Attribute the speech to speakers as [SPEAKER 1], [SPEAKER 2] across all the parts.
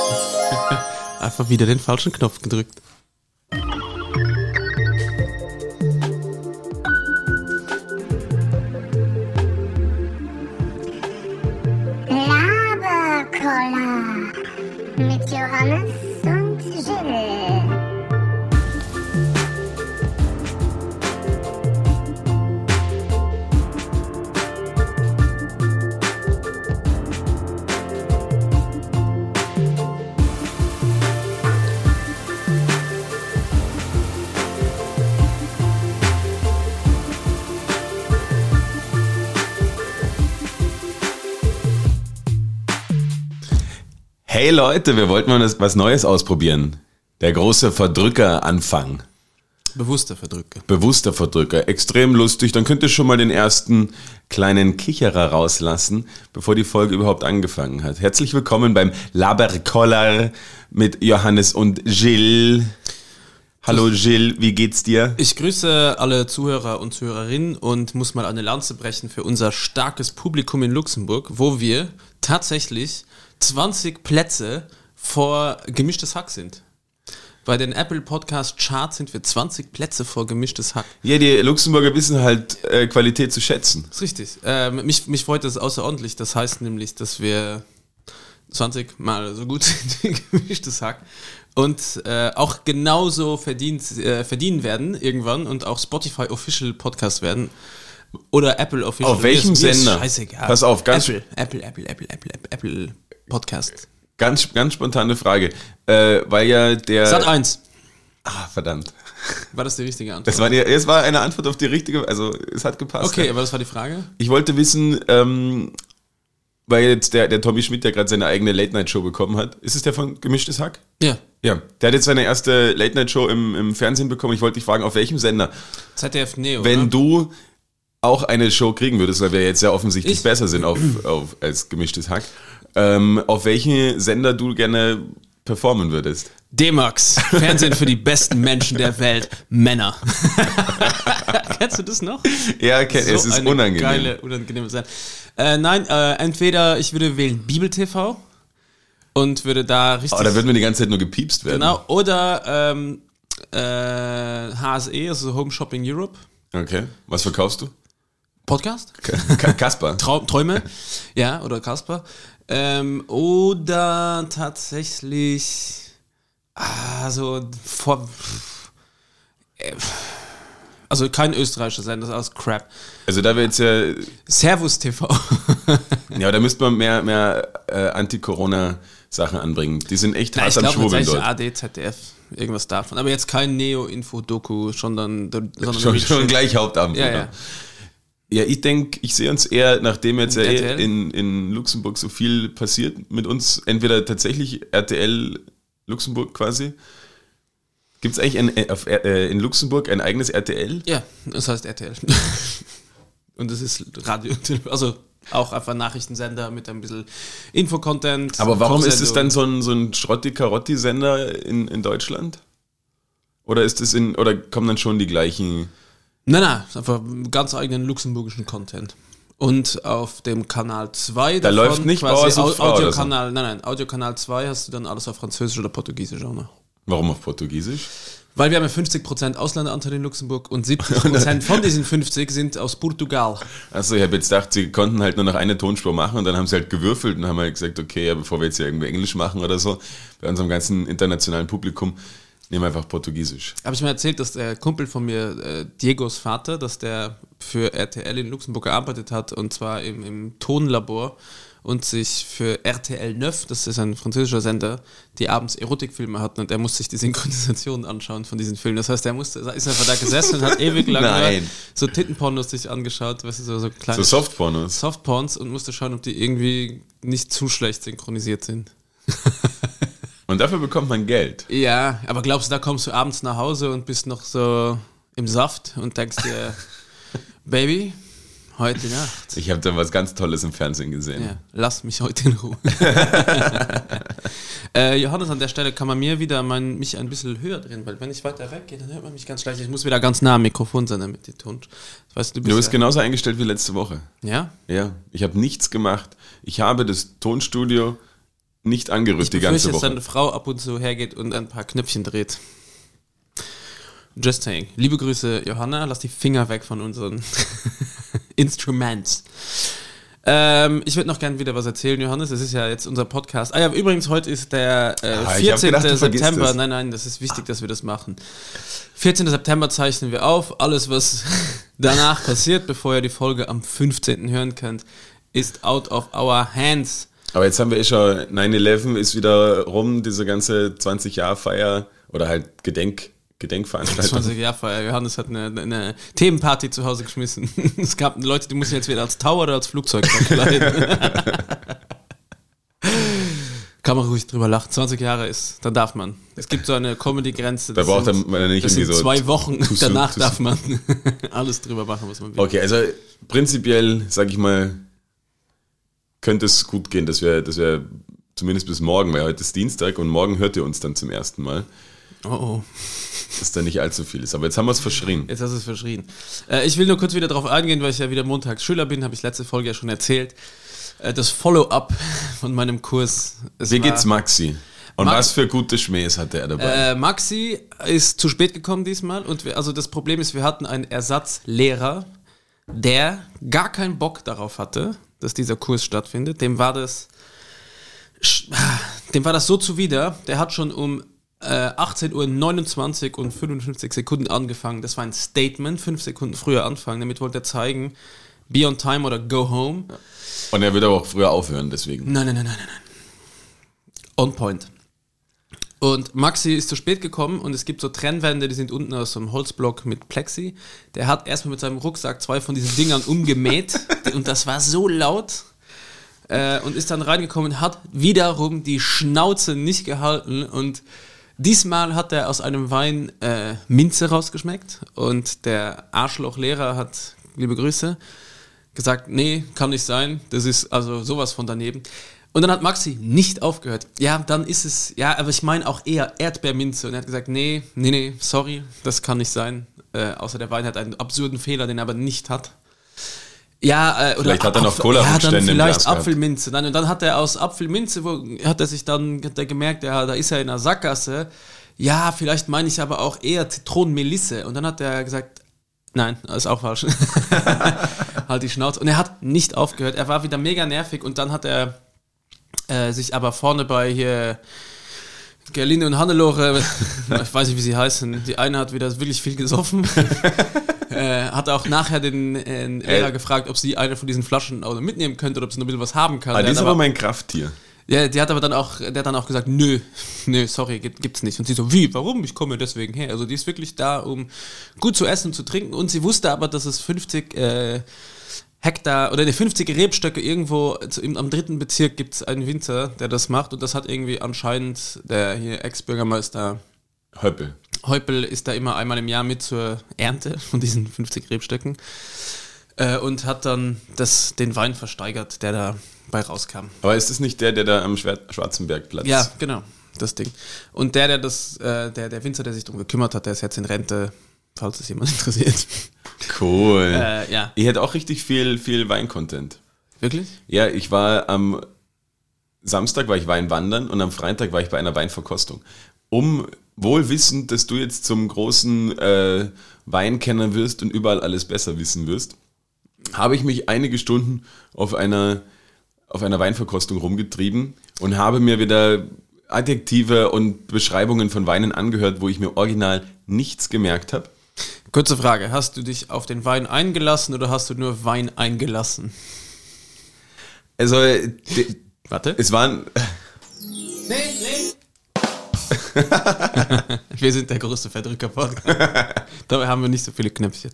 [SPEAKER 1] Einfach wieder den falschen Knopf gedrückt.
[SPEAKER 2] Leute, wir wollten mal was Neues ausprobieren. Der große Verdrücker-Anfang.
[SPEAKER 1] Bewusster Verdrücke.
[SPEAKER 2] Bewusster Verdrücker. Extrem lustig. Dann könnt ihr schon mal den ersten kleinen Kicherer rauslassen, bevor die Folge überhaupt angefangen hat. Herzlich willkommen beim Laberkoller mit Johannes und Jill. Hallo Jill, wie geht's dir?
[SPEAKER 1] Ich grüße alle Zuhörer und Zuhörerinnen und muss mal eine Lanze brechen für unser starkes Publikum in Luxemburg, wo wir tatsächlich 20 Plätze vor gemischtes Hack sind. Bei den Apple Podcast Charts sind wir 20 Plätze vor gemischtes Hack.
[SPEAKER 2] Ja, die Luxemburger wissen halt äh, Qualität zu schätzen.
[SPEAKER 1] Das ist richtig. Ähm, mich, mich freut das außerordentlich. Das heißt nämlich, dass wir 20 Mal so gut sind wie gemischtes Hack und äh, auch genauso verdient, äh, verdienen werden irgendwann und auch Spotify Official Podcast werden. Oder Apple Official.
[SPEAKER 2] Auf welchem
[SPEAKER 1] ist-
[SPEAKER 2] Sender?
[SPEAKER 1] Scheißegal.
[SPEAKER 2] Pass auf, ganz-
[SPEAKER 1] Apple, Apple, Apple, Apple, Apple, Apple, Apple Podcast.
[SPEAKER 2] Ganz, ganz spontane Frage. Äh, weil ja der.
[SPEAKER 1] Sat 1.
[SPEAKER 2] Ah, verdammt.
[SPEAKER 1] War das die richtige Antwort?
[SPEAKER 2] Das war, die, es war eine Antwort auf die richtige, also es hat gepasst.
[SPEAKER 1] okay,
[SPEAKER 2] ja.
[SPEAKER 1] aber das war die Frage.
[SPEAKER 2] Ich wollte wissen, ähm, weil jetzt der, der Tommy Schmidt ja gerade seine eigene Late-Night-Show bekommen hat. Ist es der von Gemischtes Hack?
[SPEAKER 1] Ja.
[SPEAKER 2] Ja. Der hat jetzt seine erste Late-Night-Show im, im Fernsehen bekommen. Ich wollte dich fragen, auf welchem Sender?
[SPEAKER 1] ZDF Neo.
[SPEAKER 2] Wenn
[SPEAKER 1] ne?
[SPEAKER 2] du auch eine Show kriegen würdest, weil wir jetzt ja offensichtlich
[SPEAKER 1] Ich-
[SPEAKER 2] besser sind auf, auf, als Gemischtes Hack, ähm, auf welchen Sender du gerne performen würdest?
[SPEAKER 1] D-Max. Fernsehen für die besten Menschen der Welt. Männer. Kennst du das noch?
[SPEAKER 2] Ja, kenn, es ist
[SPEAKER 1] eine
[SPEAKER 2] unangenehm.
[SPEAKER 1] Geile, unangenehme Sache. Äh, nein, äh, entweder ich würde wählen Bibel TV und würde da richtig.
[SPEAKER 2] Aber da würden wir die ganze Zeit nur gepiepst werden.
[SPEAKER 1] genau, oder ähm, äh, HSE, also Home Shopping Europe.
[SPEAKER 2] Okay. Was verkaufst du?
[SPEAKER 1] Podcast?
[SPEAKER 2] Ka Kasper.
[SPEAKER 1] Trau Träume, ja, oder Kasper. Ähm, oder tatsächlich, ah, so vor, äh, also kein österreichischer Sender, das ist alles Crap.
[SPEAKER 2] Also da wir jetzt ja
[SPEAKER 1] Servus TV.
[SPEAKER 2] Ja, da müsste man mehr, mehr äh, Anti-Corona-Sachen anbringen. Die sind echt
[SPEAKER 1] Ja,
[SPEAKER 2] hart
[SPEAKER 1] ich
[SPEAKER 2] am Schwurbeln dort.
[SPEAKER 1] AD, ZDF, irgendwas davon. Aber jetzt kein Neo-Info-Doku, sondern, sondern
[SPEAKER 2] Schon, schon gleich Hauptabend.
[SPEAKER 1] Ja,
[SPEAKER 2] oder?
[SPEAKER 1] ja.
[SPEAKER 2] Ja, ich denke, ich sehe uns eher, nachdem jetzt ja eh
[SPEAKER 1] RTL?
[SPEAKER 2] in, in Luxemburg so viel passiert mit uns, entweder tatsächlich RTL Luxemburg quasi. Gibt es eigentlich ein, äh, auf, äh, in Luxemburg ein eigenes RTL?
[SPEAKER 1] Ja, das heißt RTL. Und das ist Radio, also auch einfach Nachrichtensender mit ein bisschen Infocontent.
[SPEAKER 2] Aber warum ist es dann so ein, so ein Schrotti-Karotti-Sender in, in Deutschland? Oder ist es in, oder kommen dann schon die gleichen?
[SPEAKER 1] Nein, nein, einfach ganz eigenen luxemburgischen Content. Und auf dem Kanal 2
[SPEAKER 2] Da läuft nicht Frau oder so.
[SPEAKER 1] Audiokanal, nein, nein, Audiokanal 2 hast du dann alles auf Französisch oder Portugiesisch auch noch.
[SPEAKER 2] Warum auf Portugiesisch?
[SPEAKER 1] Weil wir haben ja 50% Ausländeranteil in Luxemburg und 70% von diesen 50% sind aus Portugal.
[SPEAKER 2] Achso, ich habe jetzt gedacht, sie konnten halt nur noch eine Tonspur machen und dann haben sie halt gewürfelt und haben halt gesagt, okay, ja, bevor wir jetzt hier irgendwie Englisch machen oder so, bei unserem ganzen internationalen Publikum, nehmen wir einfach Portugiesisch.
[SPEAKER 1] Habe ich mir erzählt, dass der Kumpel von mir, äh, Diegos Vater, dass der für RTL in Luxemburg gearbeitet hat und zwar im, im Tonlabor und sich für RTL 9, das ist ein französischer Sender, die abends Erotikfilme hatten und er musste sich die Synchronisation anschauen von diesen Filmen. Das heißt, er musste, ist einfach da gesessen und hat ewig lang
[SPEAKER 2] Nein.
[SPEAKER 1] nur so Tittenpornos sich angeschaut, weißt du, so, so kleine
[SPEAKER 2] So Softpornos.
[SPEAKER 1] Softporns und musste schauen, ob die irgendwie nicht zu schlecht synchronisiert sind.
[SPEAKER 2] Und dafür bekommt man Geld.
[SPEAKER 1] Ja, aber glaubst du, da kommst du abends nach Hause und bist noch so im Saft und denkst dir, Baby, heute Nacht.
[SPEAKER 2] Ich habe da was ganz Tolles im Fernsehen gesehen.
[SPEAKER 1] Ja, lass mich heute in Ruhe. äh, Johannes, an der Stelle kann man mir wieder mein, mich ein bisschen höher drehen, weil wenn ich weiter weggehe, dann hört man mich ganz schlecht. Ich muss wieder ganz nah am Mikrofon sein, damit die Ton. Weißt du, du
[SPEAKER 2] Du
[SPEAKER 1] bist
[SPEAKER 2] bist genauso eingestellt wie letzte Woche.
[SPEAKER 1] ja?
[SPEAKER 2] Ja, ich habe nichts gemacht. Ich habe das Tonstudio nicht angerührt die ganze
[SPEAKER 1] dass
[SPEAKER 2] Woche.
[SPEAKER 1] deine Frau ab und zu hergeht und ein paar Knöpfchen dreht. Just saying. Liebe Grüße, Johanna. Lass die Finger weg von unseren Instruments. Ähm, ich würde noch gerne wieder was erzählen, Johannes. Es ist ja jetzt unser Podcast. Ah ja, übrigens, heute ist der äh,
[SPEAKER 2] Ah, ich hab
[SPEAKER 1] 14.
[SPEAKER 2] gedacht,
[SPEAKER 1] September. Nein, nein, das ist wichtig, dass wir das machen. 14. September zeichnen wir auf. Alles, was danach passiert, bevor ihr die Folge am 15. hören könnt, ist out of our hands.
[SPEAKER 2] Aber jetzt haben wir eh schon 9-11 ist wieder rum, diese ganze 20-Jahr-Feier oder halt Gedenk, Gedenkveranstaltung.
[SPEAKER 1] 20 Jahre Feier. Johannes hat eine, eine Themenparty zu Hause geschmissen. Es gab Leute, die mussten jetzt wieder als Tower oder als Flugzeug verkleiden. Kann man ruhig drüber lachen. 20 Jahre ist, dann darf man. Es gibt so eine Comedy-Grenze.
[SPEAKER 2] Da braucht
[SPEAKER 1] sind-
[SPEAKER 2] man nicht
[SPEAKER 1] Das
[SPEAKER 2] irgendwie so
[SPEAKER 1] zwei Wochen. Danach darf man alles drüber machen, was man will.
[SPEAKER 2] Okay, also prinzipiell, sag ich mal, könnte es gut gehen, dass wir, dass wir zumindest bis morgen, weil heute ist Dienstag und morgen hört ihr uns dann zum ersten Mal,
[SPEAKER 1] Oh, oh.
[SPEAKER 2] dass da nicht allzu viel ist. Aber jetzt haben wir es verschrien.
[SPEAKER 1] Jetzt hast du es verschrien. Äh, ich will nur kurz wieder darauf eingehen, weil ich ja wieder montags Schüler bin, habe ich letzte Folge ja schon erzählt. Äh, das Follow-up von meinem Kurs. Es
[SPEAKER 2] Wie geht's Maxi? Und
[SPEAKER 1] Max-
[SPEAKER 2] was für gute Schmähs hatte er dabei?
[SPEAKER 1] Äh, Maxi ist zu spät gekommen diesmal und wir, also das Problem ist, wir hatten einen Ersatzlehrer, der gar keinen Bock darauf hatte, dass dieser Kurs stattfindet. Dem war das, dem war das so zuwider. Der hat schon um äh, 18.29 Uhr und 55 Sekunden angefangen. Das war ein Statement, fünf Sekunden früher anfangen. Damit wollte er zeigen, be on time oder go home.
[SPEAKER 2] Und er wird aber auch früher aufhören, deswegen.
[SPEAKER 1] Nein, nein, nein, nein, nein. On point. Und Maxi ist zu spät gekommen und es gibt so Trennwände, die sind unten aus so einem Holzblock mit Plexi. Der hat erstmal mit seinem Rucksack zwei von diesen Dingern umgemäht und das war so laut. Äh, und ist dann reingekommen, hat wiederum die Schnauze nicht gehalten und diesmal hat er aus einem Wein äh, Minze rausgeschmeckt und der Arschlochlehrer hat, liebe Grüße, gesagt, nee, kann nicht sein, das ist also sowas von daneben. Und dann hat Maxi nicht aufgehört. Ja, dann ist es, ja, aber ich meine auch eher Erdbeerminze. Und er hat gesagt, nee, nee, nee, sorry, das kann nicht sein. Äh, außer der Wein hat einen absurden Fehler, den er aber nicht hat. Ja, äh, oder
[SPEAKER 2] Vielleicht hat er noch Cola-Rückstände
[SPEAKER 1] Ja, dann vielleicht. Apfelminze. Nein, und dann hat er aus Apfelminze, wo, hat er sich dann hat er gemerkt, ja, da ist er in einer Sackgasse. Ja, vielleicht meine ich aber auch eher Zitronenmelisse. Und dann hat er gesagt, nein, ist auch falsch. halt die Schnauze. Und er hat nicht aufgehört. Er war wieder mega nervig und dann hat er äh, sich aber vorne bei hier Gerline und Hannelore, ich weiß nicht, wie sie heißen, die eine hat wieder wirklich viel gesoffen. äh, hat auch nachher den äh, Lehrer gefragt, ob sie eine von diesen Flaschen auch mitnehmen könnte oder ob sie noch ein bisschen was haben kann.
[SPEAKER 2] Ah, die ist
[SPEAKER 1] hat
[SPEAKER 2] aber mein Krafttier.
[SPEAKER 1] ja, die hat aber dann auch, der hat dann auch gesagt, nö, nö, sorry, gibt, gibt's nicht. Und sie so, wie, warum? Ich komme deswegen her. Also die ist wirklich da, um gut zu essen und zu trinken. Und sie wusste aber, dass es 50 äh, Hektar oder ne, 50 Rebstöcke irgendwo zu, im, am dritten Bezirk gibt's einen Winzer, der das macht. Und das hat irgendwie anscheinend der hier Ex-Bürgermeister
[SPEAKER 2] Höppel.
[SPEAKER 1] Heupel ist da immer einmal im Jahr mit zur Ernte von diesen 50 Rebstöcken. Äh, und hat dann das, den Wein versteigert, der dabei rauskam.
[SPEAKER 2] Aber ist das nicht der, der da am Schwarzenbergplatz
[SPEAKER 1] Ja, genau, das Ding. Und der, der das, äh, der, der Winzer, der sich darum gekümmert hat, der ist jetzt in Rente, falls es jemand interessiert.
[SPEAKER 2] Cool.
[SPEAKER 1] Äh, ja.
[SPEAKER 2] Ich hätte auch richtig viel, viel Wein-Content.
[SPEAKER 1] Wirklich?
[SPEAKER 2] Ja, ich war am Samstag war ich Weinwandern und am Freitag war ich bei einer Weinverkostung. Um wohl wissend, dass du jetzt zum großen äh, Weinkenner wirst und überall alles besser wissen wirst, habe ich mich einige Stunden auf einer, auf einer Weinverkostung rumgetrieben und habe mir wieder Adjektive und Beschreibungen von Weinen angehört, wo ich mir original nichts gemerkt habe.
[SPEAKER 1] Kurze Frage, hast du dich auf den Wein eingelassen oder hast du nur Wein eingelassen?
[SPEAKER 2] Also, de-
[SPEAKER 1] Warte.
[SPEAKER 2] es waren,
[SPEAKER 1] Wir sind der größte Verdrücker-Podcast. Dabei haben wir nicht so viele Knöpfchen.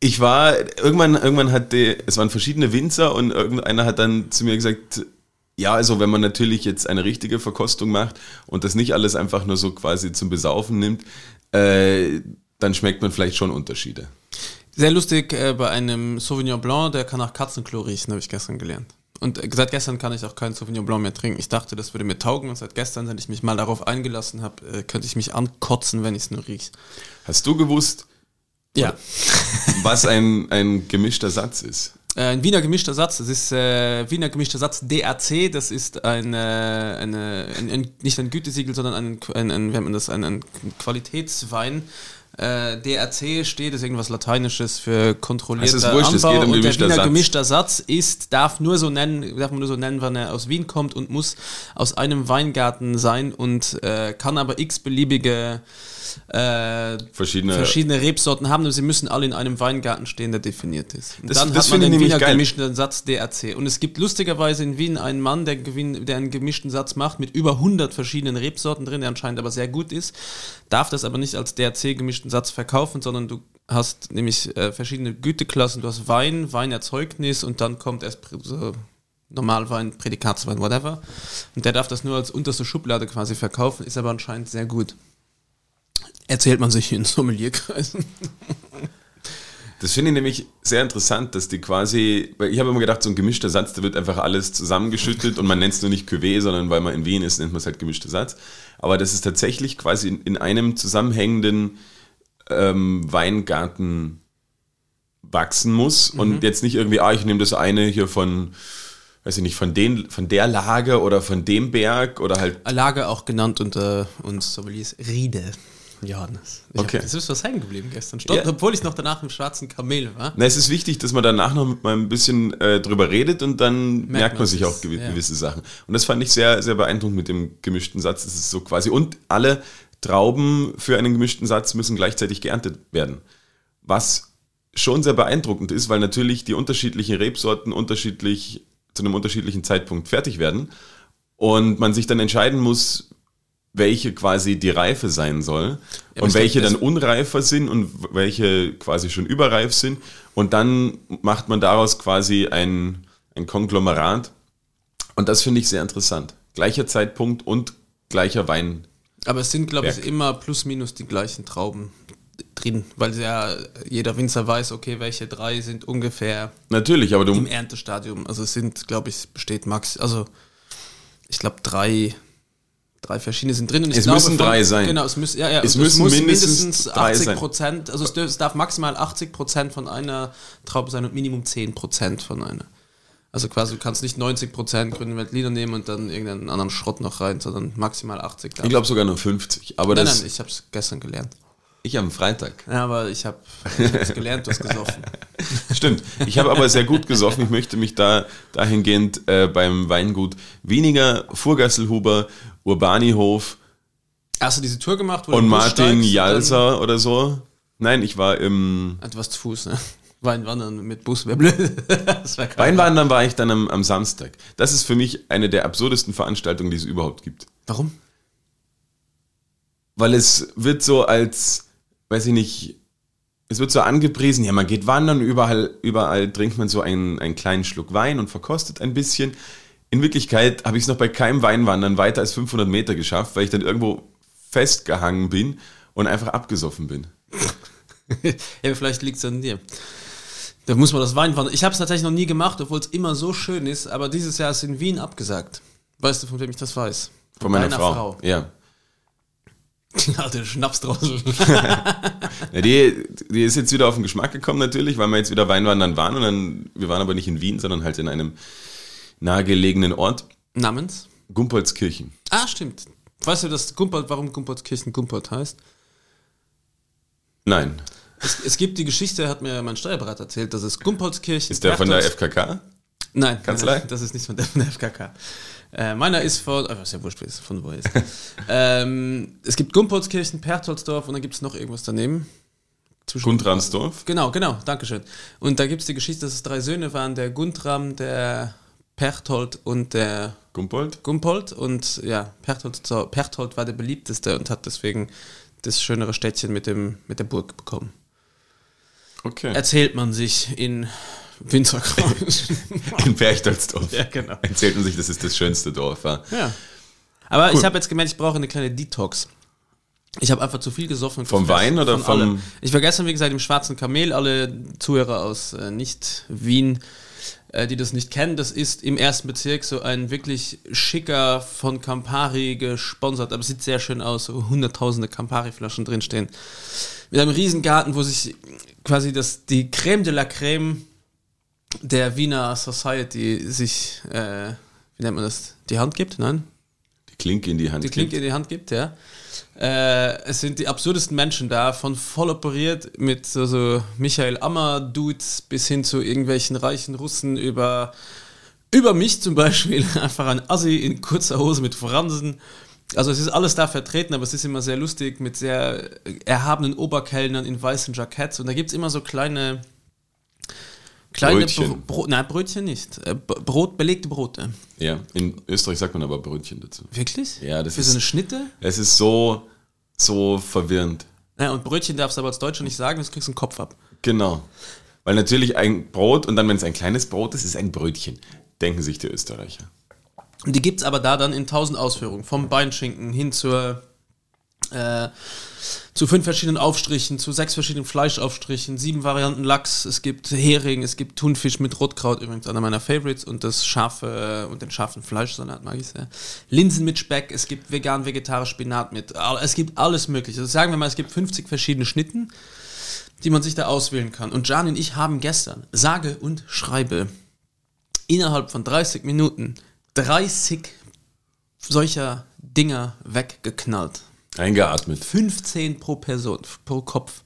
[SPEAKER 2] Ich war, irgendwann, irgendwann hat die, es waren verschiedene Winzer und irgendeiner hat dann zu mir gesagt, ja, also wenn man natürlich jetzt eine richtige Verkostung macht und das nicht alles einfach nur so quasi zum Besaufen nimmt, äh, dann schmeckt man vielleicht schon Unterschiede.
[SPEAKER 1] Sehr lustig äh, bei einem Sauvignon Blanc, der kann nach Katzenklo riechen, habe ich gestern gelernt. Und äh, seit gestern kann ich auch keinen Sauvignon Blanc mehr trinken. Ich dachte, das würde mir taugen und seit gestern, seit ich mich mal darauf eingelassen habe, äh, könnte ich mich ankotzen, wenn ich es nur rieche.
[SPEAKER 2] Hast du gewusst,
[SPEAKER 1] Ja.
[SPEAKER 2] was ein, ein gemischter Satz ist?
[SPEAKER 1] Äh, ein Wiener gemischter Satz, das ist äh, Wiener gemischter Satz DAC, das ist ein, äh, eine, ein, ein, nicht ein Gütesiegel, sondern ein, ein, ein, wie man das, ein, ein Qualitätswein. Äh, DRC steht, ist irgendwas Lateinisches für kontrollierter
[SPEAKER 2] Es ist wurscht, es
[SPEAKER 1] Anbau
[SPEAKER 2] geht um
[SPEAKER 1] und der Wiener
[SPEAKER 2] Satz.
[SPEAKER 1] gemischter Satz ist, darf nur so nennen, darf man nur so nennen, wann er aus Wien kommt und muss aus einem Weingarten sein und äh, kann aber x beliebige äh,
[SPEAKER 2] Verschiedene.
[SPEAKER 1] verschiedene Rebsorten haben, aber sie müssen alle in einem Weingarten stehen, der definiert ist. Und
[SPEAKER 2] Das-
[SPEAKER 1] dann
[SPEAKER 2] das
[SPEAKER 1] hat man den Wiener
[SPEAKER 2] geil.
[SPEAKER 1] gemischten Satz DRC. Und es gibt lustigerweise in Wien einen Mann, der, der einen gemischten Satz macht mit über 100 verschiedenen Rebsorten drin, der anscheinend aber sehr gut ist, darf das aber nicht als DRC gemischten Satz verkaufen, sondern du hast nämlich äh, verschiedene Güteklassen. Du hast Wein, Weinerzeugnis und dann kommt erst so Normalwein, Prädikatswein, whatever. Und der darf das nur als unterste Schublade quasi verkaufen, ist aber anscheinend sehr gut. Erzählt man sich in Sommelierkreisen.
[SPEAKER 2] Das finde ich nämlich sehr interessant, dass die quasi, weil ich habe immer gedacht, so ein gemischter Satz, da wird einfach alles zusammengeschüttelt und man nennt es nur nicht Cuvée, sondern weil man in Wien ist, nennt man es halt gemischter Satz. Aber das ist tatsächlich quasi in, in einem zusammenhängenden ähm, Weingarten wachsen muss und jetzt nicht irgendwie, ah, ich nehme das eine hier von, weiß ich nicht, von, den, von der Lage oder von dem Berg oder halt
[SPEAKER 1] Lage auch genannt unter uns Sommeliers Riede. Johannes. Ich
[SPEAKER 2] Okay.
[SPEAKER 1] Das ist was hängen geblieben gestern. Stopp,
[SPEAKER 2] Ja.
[SPEAKER 1] Obwohl ich noch danach im schwarzen Kamel war.
[SPEAKER 2] Na, es ist wichtig, dass man danach noch mal ein bisschen äh, drüber redet und dann merkt, man
[SPEAKER 1] man
[SPEAKER 2] sich
[SPEAKER 1] es,
[SPEAKER 2] auch gewi
[SPEAKER 1] ja.
[SPEAKER 2] gewisse Sachen. Und das fand ich sehr, sehr beeindruckend mit dem gemischten Satz. Das ist so quasi. Und alle Trauben für einen gemischten Satz müssen gleichzeitig geerntet werden. Was schon sehr beeindruckend ist, weil natürlich die unterschiedlichen Rebsorten unterschiedlich zu einem unterschiedlichen Zeitpunkt fertig werden und man sich dann entscheiden muss, welche quasi die Reife sein soll
[SPEAKER 1] aber
[SPEAKER 2] und welche dann unreifer sind und welche quasi schon überreif sind. Und dann macht man daraus quasi ein, ein Konglomerat. Und das finde ich sehr interessant. Gleicher Zeitpunkt und gleicher Wein.
[SPEAKER 1] Aber es sind, glaube ich, immer plus minus die gleichen Trauben drin, weil ja jeder Winzer weiß, okay, welche drei sind ungefähr
[SPEAKER 2] Natürlich, aber
[SPEAKER 1] im
[SPEAKER 2] du,
[SPEAKER 1] Erntestadium. Also es sind, glaube ich, besteht max, also ich glaube drei, drei verschiedene sind drin. Und ich
[SPEAKER 2] Es
[SPEAKER 1] glaube,
[SPEAKER 2] müssen
[SPEAKER 1] von-
[SPEAKER 2] drei sein.
[SPEAKER 1] Genau, es, müssen ja, ja,
[SPEAKER 2] Es
[SPEAKER 1] und
[SPEAKER 2] müssen
[SPEAKER 1] muss
[SPEAKER 2] mindestens
[SPEAKER 1] mindestens
[SPEAKER 2] drei
[SPEAKER 1] 80
[SPEAKER 2] sein.
[SPEAKER 1] Prozent, also es, dür- es darf maximal 80 Prozent von einer Traube sein und Minimum 10 Prozent von einer. Also quasi, du kannst nicht 90 Prozent grünen Veltliner nehmen und dann irgendeinen anderen Schrott noch rein, sondern maximal 80.
[SPEAKER 2] ich glaube sogar nur 50. Aber
[SPEAKER 1] nein,
[SPEAKER 2] das,
[SPEAKER 1] nein, ich habe es gestern gelernt.
[SPEAKER 2] ich am Freitag.
[SPEAKER 1] Ja, aber ich habe es gelernt, du hast gesoffen.
[SPEAKER 2] Stimmt. Ich habe aber sehr gut gesoffen. Ich möchte mich da dahingehend äh, beim Weingut weniger Furgasselhuber, Urbanihof
[SPEAKER 1] Hast du diese Tour gemacht? Wo
[SPEAKER 2] und Martin Jalser oder so. Nein, ich war im
[SPEAKER 1] ah, du warst zu Fuß, ne? Weinwandern mit Bus wäre blöd. wär.
[SPEAKER 2] Weinwandern war ich dann am, am Samstag. Das ist für mich eine der absurdesten Veranstaltungen, die es überhaupt gibt.
[SPEAKER 1] Warum?
[SPEAKER 2] Weil es wird so als, weiß ich nicht, es wird so angepriesen, ja, man geht wandern, überall, überall trinkt man so einen, einen kleinen Schluck Wein und verkostet ein bisschen. In Wirklichkeit habe ich es noch bei keinem Weinwandern weiter als 500 Meter geschafft, weil ich dann irgendwo festgehangen bin und einfach abgesoffen bin.
[SPEAKER 1] ja, vielleicht liegt es an dir. Da muss man das Weinwandern. Ich habe es tatsächlich noch nie gemacht, obwohl es immer so schön ist, aber dieses Jahr ist in Wien abgesagt. Weißt du, von wem ich das weiß?
[SPEAKER 2] Von meiner
[SPEAKER 1] deiner
[SPEAKER 2] Frau. Ja.
[SPEAKER 1] Alte Schnapsdrossel.
[SPEAKER 2] ja die, die ist jetzt wieder auf den Geschmack gekommen natürlich, weil wir jetzt wieder Weinwandern waren und dann, wir waren aber nicht in Wien, sondern halt in einem nahegelegenen Ort,
[SPEAKER 1] Namens?
[SPEAKER 2] Gumpolskirchen.
[SPEAKER 1] Ah, stimmt. Weißt du, dass Gumpold, warum Gumpoldskirchen Gumpold heißt?
[SPEAKER 2] Nein.
[SPEAKER 1] Es, es gibt die Geschichte, hat mir mein Steuerberater erzählt, dass es Gumpoldskirchen
[SPEAKER 2] Ist der von der FKK?
[SPEAKER 1] Nein,
[SPEAKER 2] Kanzlei?
[SPEAKER 1] das ist nicht von der, von der FKK. Äh, meiner ist von, äh, ist ja wurscht, von wo ist. ähm, es gibt Gumpoldskirchen, Perchtoldsdorf und dann gibt es noch irgendwas daneben.
[SPEAKER 2] Gundransdorf?
[SPEAKER 1] Genau, genau, Dankeschön. Und da gibt es die Geschichte, dass es drei Söhne waren, der Guntram, der Perchtold und der
[SPEAKER 2] Gumpold?
[SPEAKER 1] Gumpold. Und ja, Perchtold, so, Perchtold war der beliebteste und hat deswegen das schönere Städtchen mit, dem, mit der Burg bekommen.
[SPEAKER 2] Okay.
[SPEAKER 1] Erzählt man sich in Winterkreuz.
[SPEAKER 2] In Berchtoldsdorf.
[SPEAKER 1] ja, genau.
[SPEAKER 2] Erzählt man sich, das ist das schönste Dorf. Ja.
[SPEAKER 1] Ja. Aber ich habe jetzt gemerkt, ich brauche eine kleine Detox. Ich habe einfach zu viel gesoffen.
[SPEAKER 2] Vom Wein oder
[SPEAKER 1] von
[SPEAKER 2] vom-
[SPEAKER 1] allem. Ich war gestern, wie gesagt, im Schwarzen Kamel. Alle Zuhörer aus äh, Nicht-Wien, die das nicht kennen, das ist im ersten Bezirk so ein wirklich schicker, von Campari gesponsert, aber sieht sehr schön aus, so hunderttausende Campari-Flaschen drinstehen. Mit einem riesen Garten, wo sich quasi das, die Creme de la Creme der Wiener Society sich, äh, wie nennt man das, die Hand gibt, nein?
[SPEAKER 2] Die Klinke in die Hand.
[SPEAKER 1] Die Klinke in die Hand gibt, ja. Äh, es sind die absurdesten Menschen da, von voll operiert mit so, so Michael Ammer-Dudes bis hin zu irgendwelchen reichen Russen über, über mich zum Beispiel. Einfach ein Assi in kurzer Hose mit Fransen. Also es ist alles da vertreten, aber es ist immer sehr lustig mit sehr erhabenen Oberkellnern in weißen Jacketts und da gibt es immer so kleine kleine
[SPEAKER 2] Brötchen.
[SPEAKER 1] Bro Nein, Brötchen nicht. Äh, Brot, belegte Brote.
[SPEAKER 2] Ja, in Österreich sagt man aber Brötchen dazu.
[SPEAKER 1] Wirklich?
[SPEAKER 2] Ja, das
[SPEAKER 1] Für
[SPEAKER 2] ist-
[SPEAKER 1] so eine Schnitte?
[SPEAKER 2] Es ist so, so verwirrend.
[SPEAKER 1] Ja, und Brötchen darfst du aber als Deutscher nicht sagen, sonst kriegst du einen Kopf ab.
[SPEAKER 2] Genau. Weil natürlich ein Brot und dann, wenn es ein kleines Brot ist, ist ein Brötchen. Denken sich die Österreicher.
[SPEAKER 1] Und die gibt es aber da dann in tausend Ausführungen. Vom Beinschinken hin zur, äh, zu fünf verschiedenen Aufstrichen, zu sechs verschiedenen Fleischaufstrichen, sieben Varianten Lachs, es gibt Hering, es gibt Thunfisch mit Rotkraut, übrigens einer meiner Favorites, und das scharfe und den scharfen Fleischsalat mag ich sehr. Linsen mit Speck, es gibt vegan, vegetarisch Spinat mit, es gibt alles mögliche. Also sagen wir mal, es gibt 50 verschiedene Schnitten, die man sich da auswählen kann. Und Jan und ich haben gestern, sage und schreibe, innerhalb von 30 Minuten 30 solcher Dinger weggeknallt.
[SPEAKER 2] Eingeatmet.
[SPEAKER 1] 15 pro Person, pro Kopf.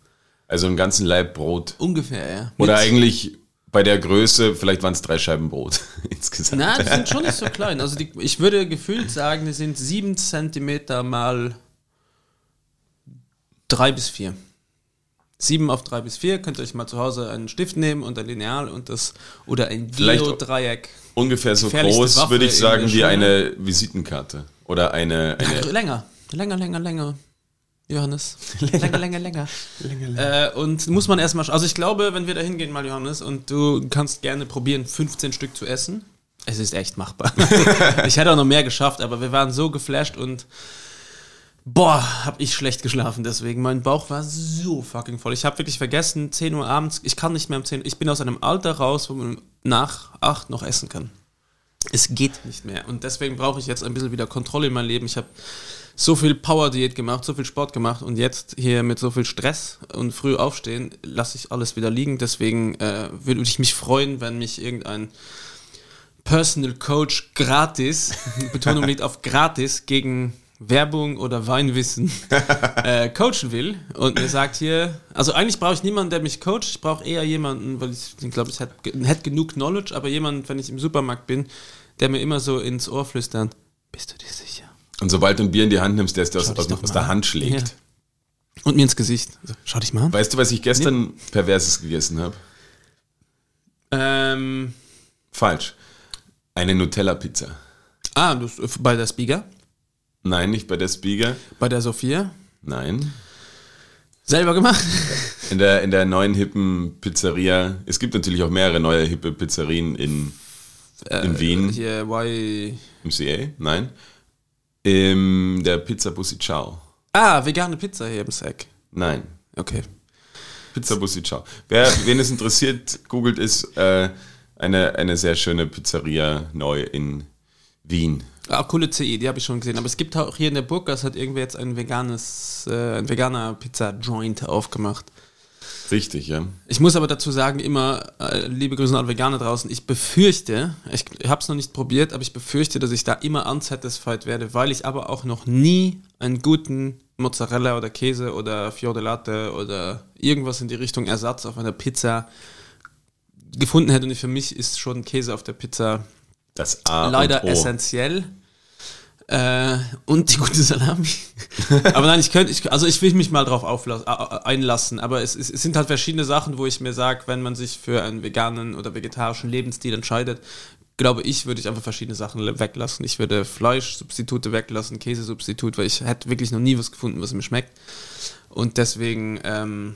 [SPEAKER 2] Also einen ganzen Laib Brot.
[SPEAKER 1] Ungefähr, ja.
[SPEAKER 2] Oder
[SPEAKER 1] Mit-
[SPEAKER 2] eigentlich bei der Größe, vielleicht waren es drei Scheiben Brot insgesamt.
[SPEAKER 1] Na, die sind schon nicht so klein. Also die, ich würde gefühlt sagen, die sind 7 Zentimeter mal 3 bis 4. 7 auf 3 bis 4, könnt ihr euch mal zu Hause einen Stift nehmen und ein Lineal und das oder ein Geodreieck.
[SPEAKER 2] Ungefähr so groß,
[SPEAKER 1] Waffe
[SPEAKER 2] würde ich sagen, wie eine Visitenkarte. Oder eine, eine
[SPEAKER 1] Länger, länger, länger, länger. Johannes. Länger, länger, länger. Äh, und muss man erstmal, also ich glaube, wenn wir da hingehen mal, Johannes, und du kannst gerne probieren, 15 Stück zu essen. Es ist echt machbar. ich hätte auch noch mehr geschafft, aber wir waren so geflasht und boah, hab ich schlecht geschlafen deswegen. Mein Bauch war so fucking voll. Ich habe wirklich vergessen, 10 Uhr abends, ich kann nicht mehr um 10 Uhr, ich bin aus einem Alter raus, wo man nach 8 noch essen kann. Es geht nicht mehr. Und deswegen brauche ich jetzt ein bisschen wieder Kontrolle in meinem Leben. Ich habe so viel Power-Diät gemacht, so viel Sport gemacht und jetzt hier mit so viel Stress und früh aufstehen, lasse ich alles wieder liegen. Deswegen äh, würde ich mich freuen, wenn mich irgendein Personal Coach gratis, Betonung liegt auf gratis, gegen Werbung oder Weinwissen äh, coachen will und mir sagt hier, also eigentlich brauche ich niemanden, der mich coacht, ich brauche eher jemanden, weil ich glaube, ich hätte hätte genug Knowledge, aber jemanden, wenn ich im Supermarkt bin, der mir immer so ins Ohr flüstert, bist du dir sicher?
[SPEAKER 2] Und sobald du ein Bier in die Hand nimmst, der es dir aus, aus, aus der
[SPEAKER 1] an.
[SPEAKER 2] Hand schlägt.
[SPEAKER 1] Ja. Und mir ins Gesicht. Also, schau dich mal an.
[SPEAKER 2] Weißt du, was ich gestern Perverses gegessen habe?
[SPEAKER 1] Ähm,
[SPEAKER 2] Falsch. Eine Nutella-Pizza.
[SPEAKER 1] ah, du, bei der Spiga,
[SPEAKER 2] Nein, nicht bei der Spiegel.
[SPEAKER 1] bei der Sophia,
[SPEAKER 2] Nein.
[SPEAKER 1] selber gemacht.
[SPEAKER 2] In der, in der neuen hippen Pizzeria. Es gibt natürlich auch mehrere neue hippe Pizzerien in, in Wien.
[SPEAKER 1] Hier, why...
[SPEAKER 2] Im CA? Nein. In der Pizza Bussi Ciao.
[SPEAKER 1] Ah, vegane Pizza hier im Sack.
[SPEAKER 2] Nein.
[SPEAKER 1] Okay.
[SPEAKER 2] Pizza Bussi Ciao. Wer, wen es interessiert, googelt es. Äh, eine, eine sehr schöne Pizzeria neu in Wien.
[SPEAKER 1] Ah, coole CI, die habe ich schon gesehen. Aber es gibt auch hier in der Burgas hat irgendwer jetzt ein veganes, äh, ein veganer Pizza-Joint aufgemacht.
[SPEAKER 2] Richtig, ja.
[SPEAKER 1] Ich muss aber dazu sagen, immer, äh, liebe Grüße an Veganer draußen, ich befürchte, ich habe es noch nicht probiert, aber ich befürchte, dass ich da immer unsatisfied werde, weil ich aber auch noch nie einen guten Mozzarella oder Käse oder Fior de Latte oder irgendwas in die Richtung Ersatz auf einer Pizza gefunden hätte. Und für mich ist schon Käse auf der Pizza leider essentiell. Äh, und die gute Salami. aber nein, ich könnte, ich, also ich will mich mal drauf auflassen, einlassen, aber es, es, es sind halt verschiedene Sachen, wo ich mir sage, wenn man sich für einen veganen oder vegetarischen Lebensstil entscheidet, glaube ich, würde ich einfach verschiedene Sachen weglassen. Ich würde Fleischsubstitute weglassen, Käsesubstitut, weil ich hätte wirklich noch nie was gefunden, was mir schmeckt. Und deswegen ähm,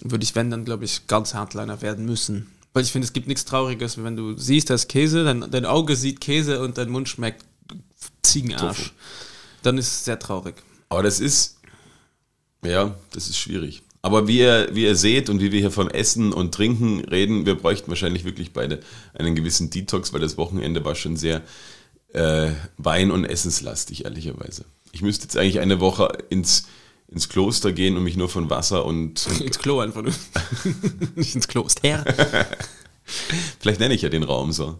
[SPEAKER 1] würde ich, wenn, dann glaube ich, ganz Hardliner werden müssen. Weil ich finde, es gibt nichts Trauriges, wenn du siehst, da ist Käse, dein, dein Auge sieht Käse und dein Mund schmeckt Ziegenarsch. Dann ist es sehr traurig.
[SPEAKER 2] Aber das ist, ja, das ist schwierig. Aber wie ihr, wie ihr seht und wie wir hier vom Essen und Trinken reden, wir bräuchten wahrscheinlich wirklich beide einen gewissen Detox, weil das Wochenende war schon sehr äh, Wein- und Essenslastig, ehrlicherweise. Ich müsste jetzt eigentlich eine Woche ins, ins Kloster gehen und mich nur von Wasser und
[SPEAKER 1] Ins Klo einfach nur. Nicht ins Kloster.
[SPEAKER 2] Vielleicht nenne ich ja den Raum so.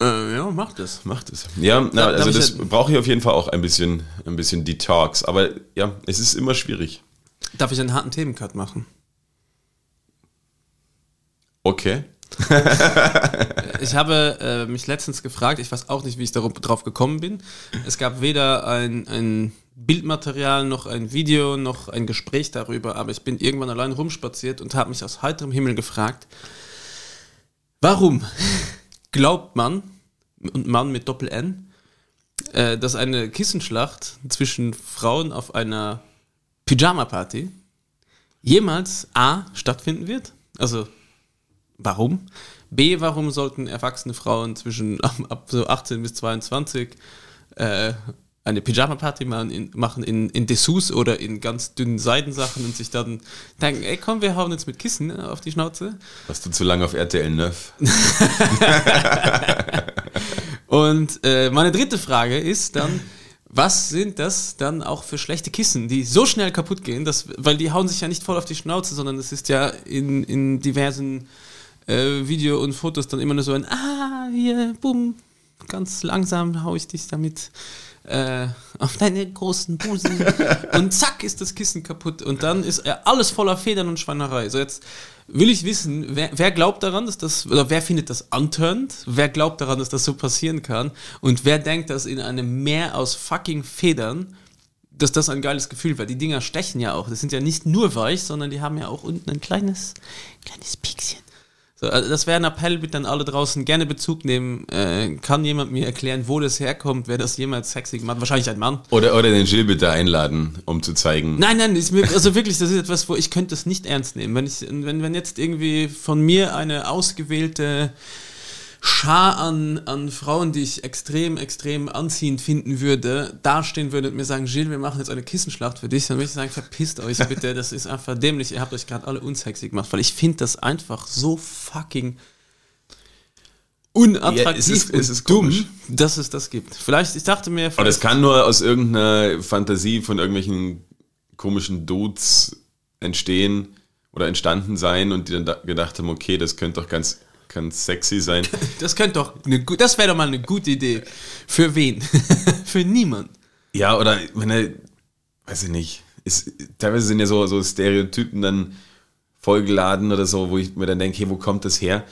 [SPEAKER 1] Äh, ja, mach das.
[SPEAKER 2] Macht es. Ja, na, also das
[SPEAKER 1] ja-
[SPEAKER 2] brauche ich auf jeden Fall auch ein bisschen, ein bisschen Detox. Aber ja, es ist immer schwierig.
[SPEAKER 1] Darf ich einen harten Themencut machen?
[SPEAKER 2] Okay.
[SPEAKER 1] Ich habe äh, mich letztens gefragt, ich weiß auch nicht, wie ich darauf gekommen bin. Es gab weder ein, ein Bildmaterial, noch ein Video, noch ein Gespräch darüber, aber ich bin irgendwann allein rumspaziert und habe mich aus heiterem Himmel gefragt, warum glaubt man, und Mann mit Doppel-N, äh, dass eine Kissenschlacht zwischen Frauen auf einer Pyjama-Party jemals A stattfinden wird? Also Warum? B, warum sollten erwachsene Frauen zwischen ab, ab so 18 bis 22 äh, eine Pyjama-Party machen in, in, in Dessous oder in ganz dünnen Seidensachen und sich dann denken, ey komm, wir hauen jetzt mit Kissen auf die Schnauze.
[SPEAKER 2] Warst du zu lange auf RTL 9?
[SPEAKER 1] Und äh, meine dritte Frage ist dann, was sind das dann auch für schlechte Kissen, die so schnell kaputt gehen, dass, weil die hauen sich ja nicht voll auf die Schnauze, sondern es ist ja in, in diversen äh, Video und Fotos dann immer nur so ein, ah, hier, bumm, ganz langsam hau ich dich damit äh, auf deine großen Busen und zack ist das Kissen kaputt und dann ist alles voller Federn und Schweinerei. So jetzt will ich wissen, wer, wer glaubt daran, dass das, oder wer findet das unturned, wer glaubt daran, dass das so passieren kann und wer denkt, dass in einem Meer aus fucking Federn dass das ein geiles Gefühl war. Die Dinger stechen ja auch. Das sind ja nicht nur weich, sondern die haben ja auch unten ein kleines, kleines Piekschen. So, also das wäre ein Appell, bitte an alle draußen gerne Bezug nehmen. Äh, kann jemand mir erklären, wo das herkommt, wer das jemals sexy gemacht hat? Wahrscheinlich ein Mann.
[SPEAKER 2] Oder, oder den Gilles bitte einladen, um zu zeigen.
[SPEAKER 1] Nein, nein, ist mir, also wirklich, das ist etwas, wo ich könnte das nicht ernst nehmen. Wenn, ich, wenn, wenn jetzt irgendwie von mir eine ausgewählte Schar an, an Frauen, die ich extrem, extrem anziehend finden würde, dastehen würde und mir sagen, Gilles, wir machen jetzt eine Kissenschlacht für dich, dann würde ich sagen, verpisst euch bitte, das ist einfach dämlich, ihr habt euch gerade alle unsexy gemacht, weil ich finde das einfach so fucking unattraktiv
[SPEAKER 2] Ja, es ist- es ist
[SPEAKER 1] dumm,
[SPEAKER 2] komisch.
[SPEAKER 1] dass es das gibt. Vielleicht, ich dachte mir...
[SPEAKER 2] Aber das kann nur aus irgendeiner Fantasie von irgendwelchen komischen Dudes entstehen oder entstanden sein und die dann da gedacht haben, okay, das könnte doch ganz, ganz sexy sein.
[SPEAKER 1] Das könnte doch eine gut, das wäre doch mal eine gute Idee. Für wen? Für niemand.
[SPEAKER 2] Ja, oder wenn er, weiß ich nicht, ist, teilweise sind ja so, so Stereotypen dann vollgeladen oder so, wo ich mir dann denke, hey, wo kommt das her?